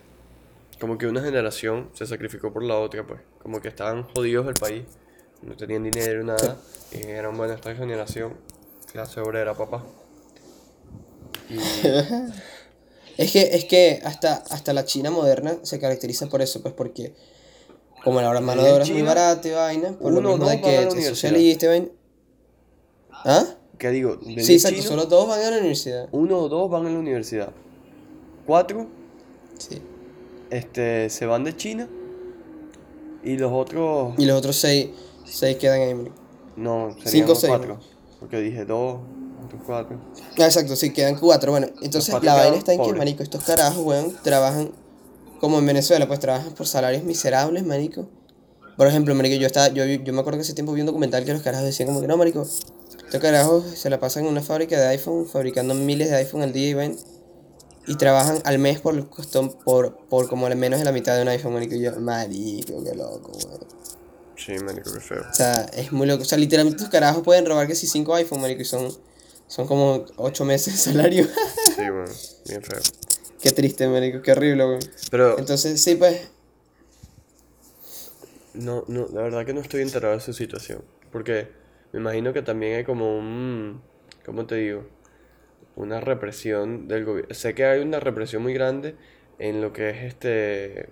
como que una generación se sacrificó por la otra, pues, como que estaban jodidos del país, no tenían dinero, nada, y dijeron, bueno, esta generación, clase obrera, papá. Y, Es que, es que hasta, hasta la China moderna se caracteriza por eso, pues porque como la mano de obra es muy barata y vaina, por lo uno o mismo dos de van a la que es universidad. socialista y vaina. ¿Ah? ¿qué digo? De Sí, exacto, solo dos van a la universidad. Uno o dos van a la universidad. Cuatro Sí. este, se van de China y los otros... Y los otros seis, seis quedan ahí, marico. No, serían Cinco, seis, cuatro. Porque dije dos, otros cuatro. Ah, exacto, sí, quedan cuatro. Bueno, entonces cuatro la vaina está en que, marico, estos carajos, weón, trabajan como en Venezuela, pues trabajan por salarios miserables, marico. Por ejemplo, marico, yo estaba, yo, yo me acuerdo que ese tiempo vi un documental que los carajos decían como que no, marico, estos carajos se la pasan en una fábrica de iPhone, fabricando miles de iPhone al día y ven, y trabajan al mes por el costón, por, por como al menos de la mitad de un iPhone, marico. Y yo, marico, qué loco, weón. Sí, marico, qué feo. O sea, es muy loco. O sea, literalmente estos carajos pueden robar que si cinco iPhone, marico, y son, son como ocho meses de salario. Sí, bueno, bien feo. Qué triste, marico, qué horrible. Pero Entonces, sí, pues, no, no, la verdad que no estoy enterado de su situación. Porque me imagino que también hay como un... ¿Cómo te digo? Una represión del gobierno. Sé que hay una represión muy grande en lo que es este...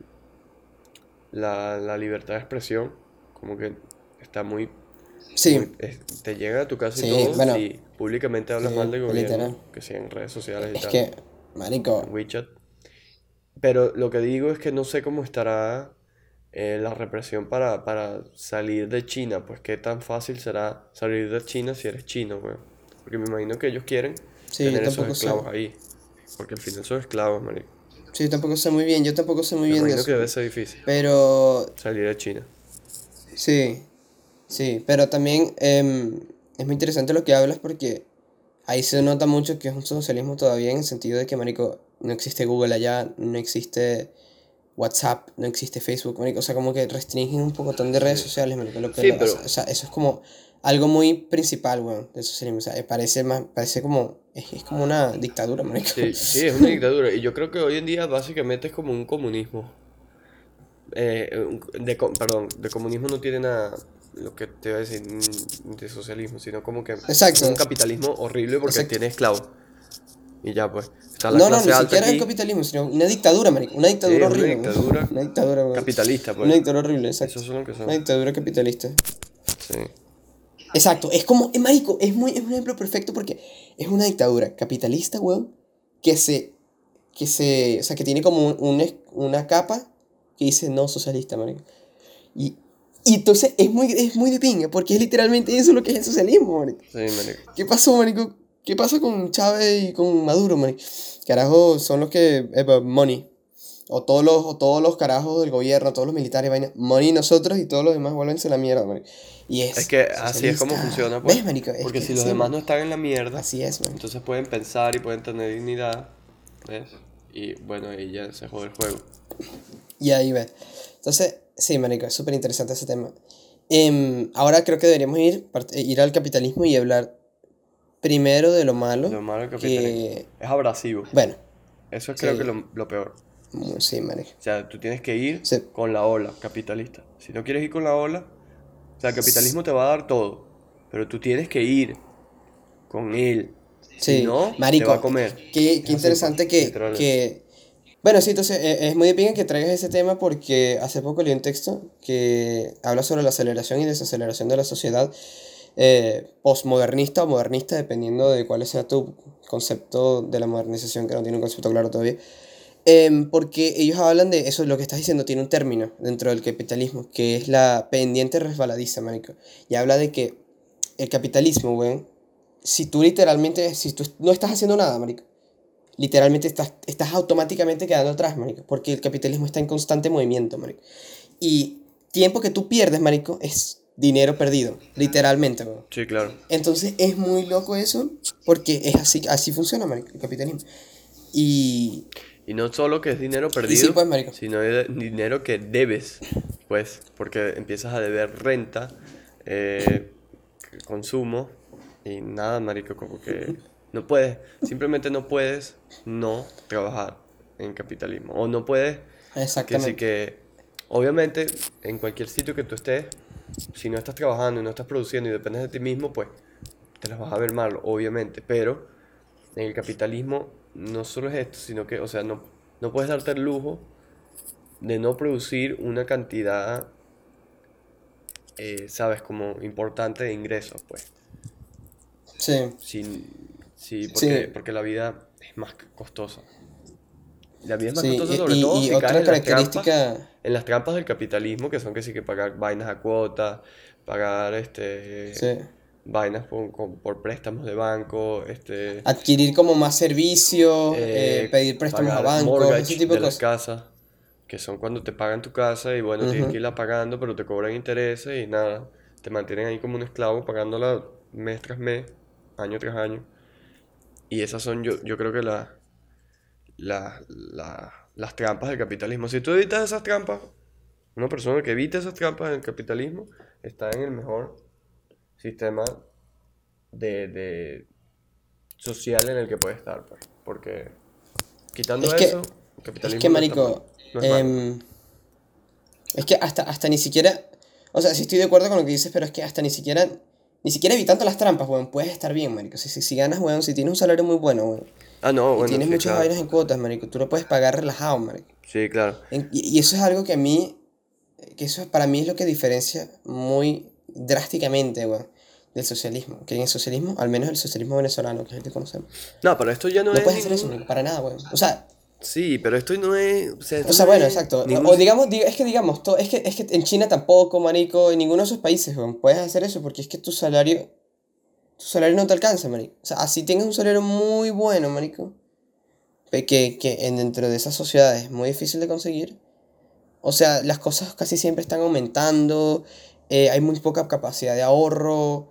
la, la libertad de expresión, como que está muy... Sí, muy- es- te llega a tu casa y Sí, todo bueno. si públicamente hablas mal del gobierno, que sea en redes sociales y es tal. que, marico, en WeChat. Pero lo que digo es que no sé cómo estará eh, la represión para, para salir de China. Pues qué tan fácil será salir de China si eres chino, weón. Porque me imagino que ellos quieren Sí, tener esos sé. esclavos ahí. Porque al final son esclavos, marico. sí, yo tampoco sé muy bien, yo tampoco sé muy Me bien de eso. que debe ser difícil Pero salir de China. Sí, sí, pero también em, es muy interesante lo que hablas porque ahí se nota mucho que es un socialismo todavía en el sentido de que, marico, no existe Google allá, no existe WhatsApp, no existe Facebook, marico, o sea, como que restringen un poco de redes sociales, marico, lo que Sí, lo- pero- o sea, eso es como algo muy principal, weón, del socialismo, o sea, parece más, parece como, es, es como una dictadura, marico. Sí, sí, es una dictadura. Y yo creo que hoy en día básicamente es como un comunismo. Eh, de, perdón, de comunismo no tiene nada lo que te iba a decir mm, de socialismo, sino como que Exacto. un capitalismo horrible porque Exacto. tiene esclavos. Y ya pues, está la No, no, clase ni alta siquiera el capitalismo, sino una dictadura, marico, una dictadura una horrible. weón. dictadura Una dictadura, capitalista, pues. Una dictadura horrible, exacto. Son lo que son. Una dictadura capitalista. Sí. Exacto, es como, es marico, es, muy, es un ejemplo perfecto porque es una dictadura capitalista, weón, que se, que se, o sea, que tiene como un- un es- una capa que dice no socialista, marico. Y, y entonces es muy, es muy de pinga, porque es literalmente eso lo que es el socialismo, marico. Sí, marico. ¿Qué pasó, marico? ¿Qué pasa con Chávez y con Maduro, marico? Carajo, son los que, epa, money. O todos los, o todos los carajos del gobierno, todos los militares, vaina. Money nosotros y todos los demás vuélvense la mierda, marico. Y es Es que así es como funciona, pues. ¿Ves, marico? Es Porque que si los demás no están en la mierda, Así es, marico. entonces pueden pensar y pueden tener dignidad. ¿Ves? Y bueno, ahí ya se jode el juego. Y ahí ves. Entonces, sí, marico, es súper interesante ese tema. Em, ahora creo que deberíamos ir, eh, ir al capitalismo y hablar primero de lo malo. Lo malo del capitalismo. que, Es abrasivo. bueno, Eso es creo Sí. que lo, lo peor. sí, marico. O sea, tú tienes que ir Sí. con la ola capitalista. Si no quieres ir con la ola, o sea, el capitalismo te va a dar todo. Pero tú tienes que ir con él. Sí, Si no, marico, te va a comer. Qué, qué interesante que, que... Bueno, sí, entonces eh, es muy de que traigas ese tema porque hace poco leí un texto que habla sobre la aceleración y desaceleración de la sociedad eh, postmodernista o modernista, dependiendo de cuál sea tu concepto de la modernización, que no tiene un concepto claro todavía. Em, porque ellos hablan de eso, lo que estás diciendo tiene un término dentro del capitalismo, que es la pendiente resbaladiza, marico. Y habla de que el capitalismo, weón, si tú literalmente, si tú no estás haciendo nada, marico, literalmente estás, estás automáticamente quedando atrás, marico, porque el capitalismo está en constante movimiento, marico. Y tiempo que tú pierdes, marico, es dinero perdido, literalmente. Sí, claro. Entonces es muy loco eso, porque es así, así funciona, marico, el capitalismo. Y... Y no solo que es dinero perdido, sí, pues, marico. sino es dinero que debes, pues, porque empiezas a deber renta, eh, consumo y nada, marico, como que no puedes, simplemente no puedes no trabajar en capitalismo o no puedes Exactamente. que obviamente en cualquier sitio que tú estés, si no estás trabajando y no estás produciendo y dependes de ti mismo, pues te las vas a ver mal, obviamente, pero en el capitalismo no solo es esto, sino que, o sea, no, no puedes darte el lujo de no producir una cantidad, eh, sabes, como importante de ingresos, pues. Sí, Sin, sí, porque, Sí. porque la vida es más costosa. La vida es más sí. costosa sobre y- todo y si otra caes en las trampas característica... en las trampas del capitalismo, que son que sí que pagar vainas a cuota, pagar este Sí. vainas por, por préstamos de banco, este Adquirir como más servicios, eh, eh, pedir préstamos a bancos, ese tipo de de las cosas. casas, que son cuando te pagan tu casa y bueno, tienes que irla pagando, pero te cobran intereses y nada, te mantienen ahí como un esclavo pagándola mes tras mes, año tras año. Y esas son yo, yo creo que la, la- la- las trampas del capitalismo. Si tú evitas esas trampas, una persona que evita esas trampas del capitalismo está en el mejor sistema de, de social en el que puede estar, pues. Porque quitando Es que- eso, el Es capitalismo que, no está marico, no es em, es que hasta, hasta ni siquiera, o sea, sí estoy de acuerdo con lo que dices, pero es que hasta ni siquiera, ni siquiera evitando las trampas, weón, puedes estar bien, marico. Si, si, si ganas, weón, si tienes un salario muy bueno, weón, Ah, no, y bueno, tienes sí, muchas claro. vainas en cuotas, marico, tú lo puedes pagar relajado, marico. Sí, claro. En- y, y eso es algo que a mí que eso para mí es lo que diferencia muy drásticamente, weón, del socialismo. Que en el socialismo, al menos el socialismo venezolano, que es el que conocemos, No, pero esto ya no, no es. puedes hacer eso, ningún- marico, para nada, weón. O sea, Sí, pero esto no es. O sea, esto o sea no bueno, exacto. ningún- O digamos, diga- es que digamos, to- es, que, es que en China tampoco, marico, en ninguno de esos países, weón, puedes hacer eso porque es que tu salario, tu salario no te alcanza, marico. O sea, así tengas un salario muy bueno, marico, que, que en, dentro de esas sociedades es muy difícil de conseguir. O sea, las cosas casi siempre están aumentando, eh, hay muy poca capacidad de ahorro,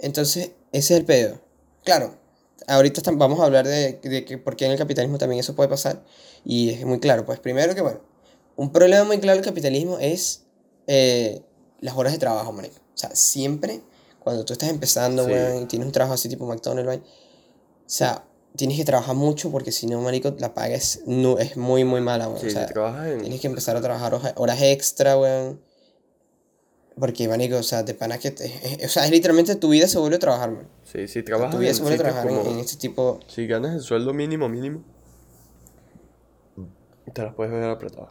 entonces ese es el pedo. Claro, ahorita estam- vamos a hablar de, de que por qué en el capitalismo también eso puede pasar, y es muy claro, pues primero que bueno, un problema muy claro del capitalismo es eh, las horas de trabajo, marico. O sea, siempre cuando tú estás empezando, Sí. weón, y tienes un trabajo así tipo McDonald's, weón, o sea, tienes que trabajar mucho porque si no, marico, la paga es, no, es muy, muy mala, weón. Sí, o sea, si trabajas en. Tienes que empezar a trabajar horas extra, weón. Porque, manico, o sea, de pana que... te- o sea, es literalmente tu vida se vuelve a trabajar, man. Sí, si trabajas Tu vida en se vuelve a trabajar en, como- en este tipo... Si ganas el sueldo mínimo, mínimo, te las puedes ver apretadas.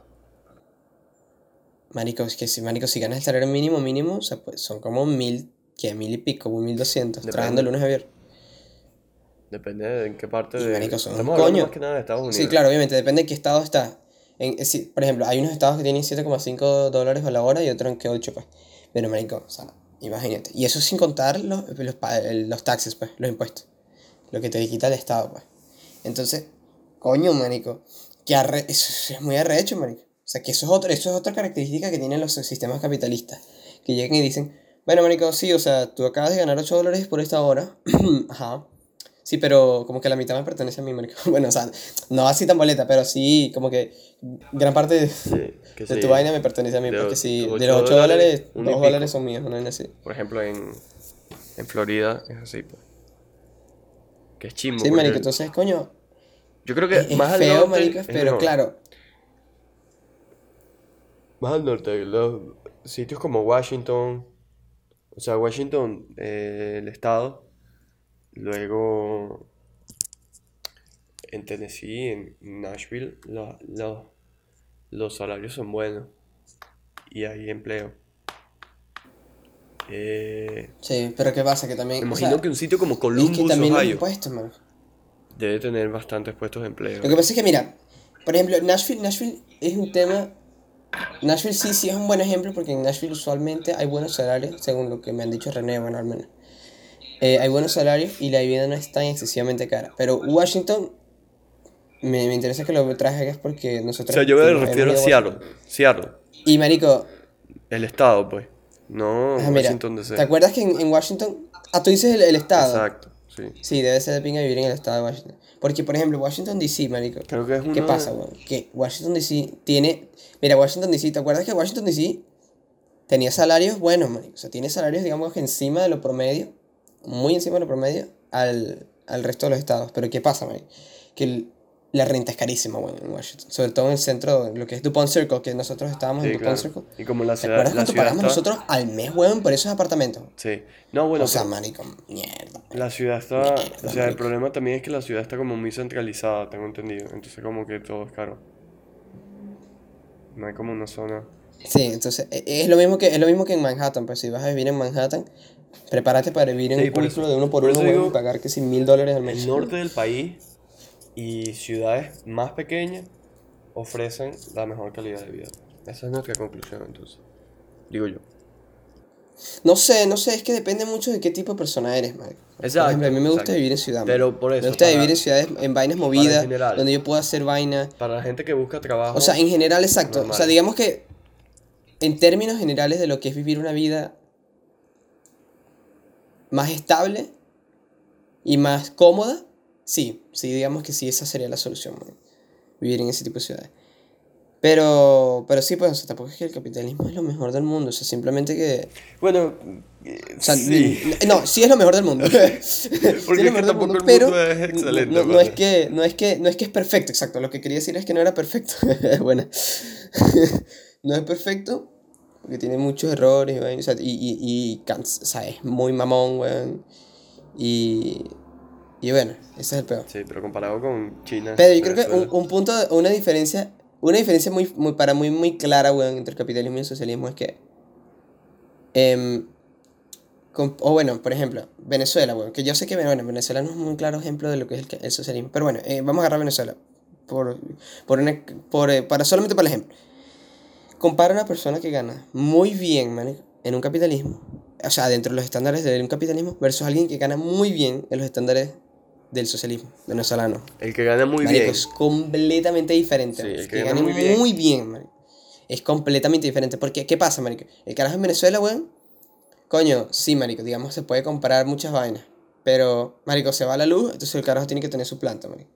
Marico, es que si, marico, si ganas el salario mínimo, mínimo, o sea, pues son como mil, que mil y pico, mil doscientos, trabajando lunes a viernes. Depende de en qué parte Y, de. marico, son Estamos coño. más que nada de Estados Unidos. Sí, claro, obviamente, depende de qué estado está. En, sí, por ejemplo, hay unos estados que tienen 7,5 dólares a la hora y otros en que 8, pues. Pero, marico, o sea, imagínate. Y eso sin contar los, los, los taxes, pues, los impuestos. Lo que te quita el estado, pues. Entonces, coño, marico, que arre es muy arrecho, marico. O sea, que eso es, otro, eso es otra característica que tienen los sistemas capitalistas. Que llegan y dicen, bueno, marico, sí, o sea, tú acabas de ganar 8 dólares por esta hora. Ajá. Sí, pero como que la mitad me pertenece a mí, marico. Bueno, o sea, no así tan boleta, pero sí, como que gran parte de, Sí, que de sí. tu vaina me pertenece a mí. De Porque tus de los 8 dólares, dólares, uno y 2 pico. dólares son míos, una vaina así. Por ejemplo, en, en Florida es así, pues. Que es chimbo. Sí, marico, entonces, coño, Yo creo que es, es más al feo, norte marico, es pero mejor. claro, Más al norte, los sitios como Washington, o sea, Washington, eh, el estado, luego en Tennessee, en Nashville, lo- lo- los salarios son buenos y hay empleo. Eh, sí, pero ¿qué pasa? Que también, o imagino sea, que un sitio como es Columbus, que también Ohio, impuestos, debe tener bastantes puestos de empleo. Lo que pasa es que, mira, por ejemplo, Nashville, Nashville es un tema. Nashville sí, sí es un buen ejemplo porque en Nashville usualmente hay buenos salarios, según lo que me han dicho René, bueno, al menos. Eh, hay buenos salarios y la vivienda no es tan excesivamente cara. Pero Washington, me, me interesa que lo traigas porque O nosotros. sea, yo me refiero a Seattle, Seattle. Y marico, el estado, pues, no mira, Washington DC. ¿te acuerdas que en, en Washington. Ah, tú dices el, el estado. Exacto, sí. Sí, debe ser de pinga vivir en el estado de Washington. Porque, por ejemplo, Washington DC, marico. Creo que es ¿Qué pasa, weón? Que Washington DC tiene. Mira, Washington DC, ¿te acuerdas que Washington DC tenía salarios buenos, marico? O sea, tiene salarios, digamos, que encima de lo promedio, muy encima de lo promedio, al, al resto de los estados. Pero ¿qué pasa, marico? Que el- la renta es carísima, weón, en Washington. Sobre todo en el centro, lo que es DuPont Circle, que nosotros estábamos Sí, en DuPont claro. Circle. Y como la ¿Te ciudad, acuerdas la cuánto ciudad pagamos está... nosotros al mes, weón, por esos apartamentos? Sí. No, bueno, o sea, marico, mierda. la ciudad está... Mierda, O sea, el problema también es que la ciudad está como muy centralizada, tengo entendido. Entonces como que todo es caro. No hay como una zona... Sí, entonces e- es lo mismo que es lo mismo que en Manhattan, pues si vas a vivir en Manhattan, prepárate para vivir en Sí, un eso- de uno por, por uno digo- y pagar que si mil dólares al mes. El norte del país y ciudades más pequeñas ofrecen la mejor calidad de vida. Esa es nuestra conclusión, entonces. Digo yo. No sé, no sé, es que depende mucho de qué tipo de persona eres, man. Por Exacto, ejemplo, a mí me gusta exacto. vivir en ciudad. Pero por eso, Me gusta para- vivir en ciudades, en vainas movidas, general. donde yo pueda hacer vainas. Para la gente que busca trabajo... O sea, en general, exacto. O sea, normal. digamos que en términos generales de lo que es vivir una vida más estable y más cómoda, sí, sí, digamos que sí, esa sería la solución, man. Vivir en ese tipo de ciudades. Pero, pero sí, pues, o sea, tampoco es que el capitalismo es lo mejor del mundo, o sea, simplemente que... Bueno, O sea, sí. no, sí es lo mejor del mundo. Sí es lo mejor del mundo, el pero mundo es excelente, no, no es que, no, es que, no es que es perfecto, exacto. Lo que quería decir es que no era perfecto. Buena. no es perfecto, porque tiene muchos errores, weón, o sea, y, y, y cans- o sea, es muy mamón, weón. Y, y bueno, ese es el peor. Sí, pero comparado con China. Pero yo creo que un, un punto, una diferencia una diferencia muy, muy, para muy, muy clara, weón, entre el capitalismo y el socialismo es que. con- o bueno, por ejemplo, Venezuela, weón, que yo sé que bueno, Venezuela no es un claro ejemplo de lo que es el, el socialismo. Pero bueno, eh, vamos a agarrar Venezuela. Por, por, una- por, eh, para solamente para el ejemplo. Compara a una persona que gana muy bien, marico, en un capitalismo, o sea, dentro de los estándares de un capitalismo, versus alguien que gana muy bien en los estándares del socialismo venezolano. El que gana muy Marico, bien. es completamente diferente. Sí, el que que gana muy bien. muy bien, marico. Es completamente diferente. Porque, ¿qué pasa, marico? El carajo en Venezuela, weón. Coño, sí, marico, digamos, se puede comprar muchas vainas. Pero, marico, se va la luz, entonces el carajo tiene que tener su planta, marico.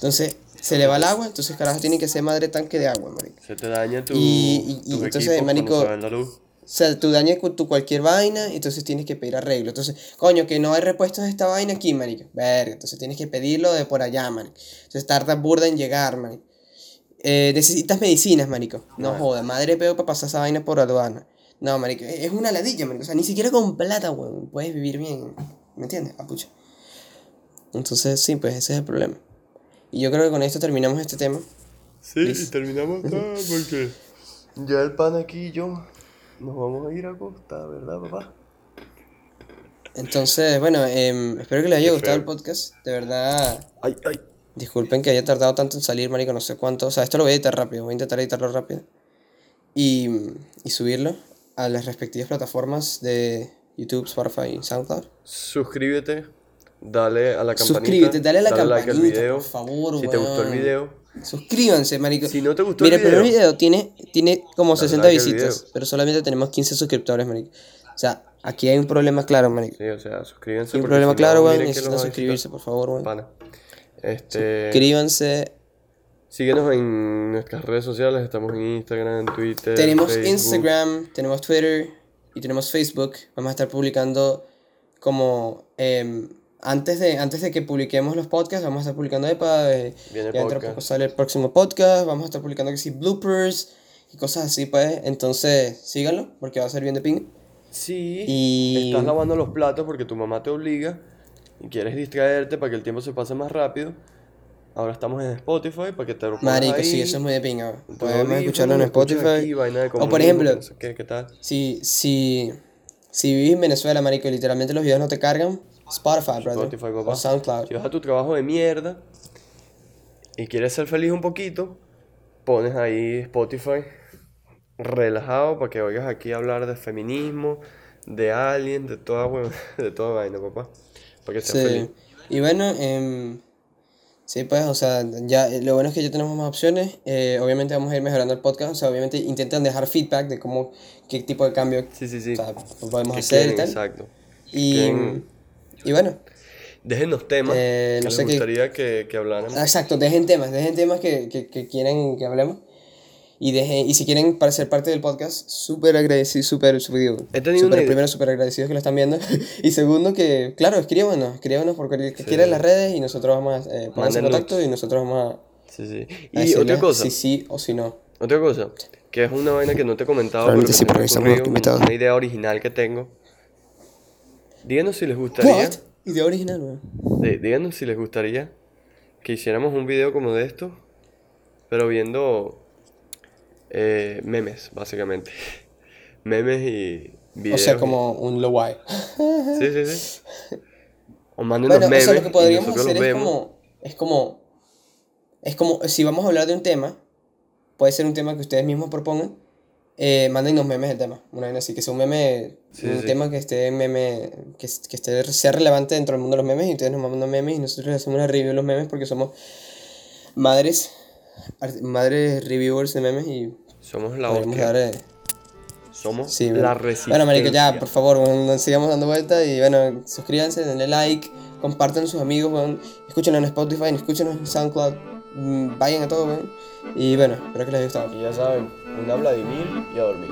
Entonces, se le va el agua, entonces carajo tiene que ser madre tanque de agua, marico. Se te daña tu, Y- y- entonces, marico, cuando se va la luz. O sea, tú dañas tu cualquier vaina, entonces tienes que pedir arreglo. Entonces, coño, que no hay repuestos de esta vaina aquí, marico. Verga, entonces tienes que pedirlo de por allá, marico. Entonces tarda burda en llegar, marico. Eh, necesitas medicinas, marico. No No. joda, madre peo para pasar esa vaina por aduana. No, marico, es es una ladilla, marico. O sea, ni siquiera con plata, weón, puedes vivir bien. ¿Me entiendes? Apucha. Entonces, sí, pues ese es el problema. Y yo creo que con esto terminamos este tema. Sí, y terminamos acá porque ya el pan aquí y yo nos vamos a ir a costa, ¿verdad, papá? Entonces, bueno, em, espero que les haya gustado el podcast. De verdad, Ay, ay. Disculpen que haya tardado tanto en salir, marico, no sé cuánto. O sea, esto lo voy a editar rápido, voy a intentar editarlo rápido. Y, y subirlo a las respectivas plataformas de YouTube, Spotify y SoundCloud. Suscríbete, dale a la campanita. Suscríbete, dale a la like al campanita, video. por favor, Si te gustó el video, Suscríbanse, marico. Si no te gustó Mira, el el primer video, video tiene, tiene como dale 60 like al visitas, video. pero solamente tenemos 15 suscriptores, marico. O sea, aquí hay un problema claro, marico. sí, o sea, suscríbanse. Hay un problema si claro, weón. Necesitan suscribirse, por favor, weón. Pana. Este, Suscríbanse. síguenos en nuestras redes sociales, estamos en Instagram, en Twitter, Tenemos Facebook. Instagram, tenemos Twitter y tenemos Facebook. Vamos a estar publicando como em, antes de antes de que publiquemos los podcasts, vamos a estar publicando EPA. eh, Viene ya podcast. poco sale el próximo podcast. Vamos a estar publicando que sí, bloopers y cosas así, pues. Entonces, síganlo porque va a ser bien de ping. Sí, Y- estás lavando los platos porque tu mamá te obliga y quieres distraerte para que el tiempo se pase más rápido. Ahora estamos en Spotify para que te lo Marico, ahí, sí, eso es muy de pinga. Podemos escucharlo en Spotify. aquí, vaina de o por ejemplo, que no sé qué, ¿qué tal? si, si, si vivís en Venezuela, marico, y literalmente los videos no te cargan, Spotify, brother. Spotify, papá. O SoundCloud. Si vas a tu trabajo de mierda y quieres ser feliz un poquito, pones ahí Spotify relajado para que oigas aquí hablar de feminismo, de aliens, de toda, de toda vaina, papá. Para que seas feliz. Sí. Y bueno, em, sí, pues, o sea, ya eh, lo bueno es que ya tenemos más opciones. eh, obviamente vamos a ir mejorando el podcast. O sea, obviamente intentan dejar feedback de cómo, qué tipo de cambio Sí, sí, sí. o sea, podemos ¿Qué hacer y quieren? tal. Exacto. Y, quieren? Y bueno, Déjenos temas Eh, que no les sé qué- gustaría que, que habláramos. exacto, dejen temas, dejen temas que, que, que quieren que hablemos. Y, dejen, y si quieren para ser parte del podcast, súper agradecido, súper, súper, primero, súper agradecidos que lo están viendo. y segundo, que, claro, escríbanos, escríbanos por cualquier que Sí. quieran las redes y nosotros vamos a, eh, pónganse en contacto y nosotros vamos a... Sí, sí. Y decirles otra cosa, Si sí o si no. otra cosa, que es una vaina que no te he comentado, pero sí, que porque ocurrido, invitados. una idea original que tengo. Díganos si les gustaría, ¿What? Idea original, weón. díganos si les gustaría que hiciéramos un video como de esto, pero viendo eh, memes, básicamente. memes y O videos. sea, como un low eye. Sí, sí, sí. O mándenos Bueno, o memes sea, lo que y podríamos hacer es vemos. como, es como. Es como. Si vamos a hablar de un tema, puede ser un tema que ustedes mismos propongan. Eh, mándennos memes del tema. Una vez así, que sea un meme. Sí, un sí. tema que esté meme. Que, que esté, sea relevante dentro del mundo de los memes. Y ustedes nos mandan memes y nosotros hacemos una review de los memes porque somos madres. Madres reviewers de memes y Somos la hostia. dar. Somos Sí, la bueno. resistencia. Bueno, marico, ya, por favor, weón, no sigamos dando vueltas y bueno, suscríbanse, denle like, compartan a sus amigos, weón, escúchenos en Spotify, escúchenos en SoundCloud, mm, vayan a todo. Y bueno, espero que les haya gustado. Y ya saben, una Vladimir y a dormir.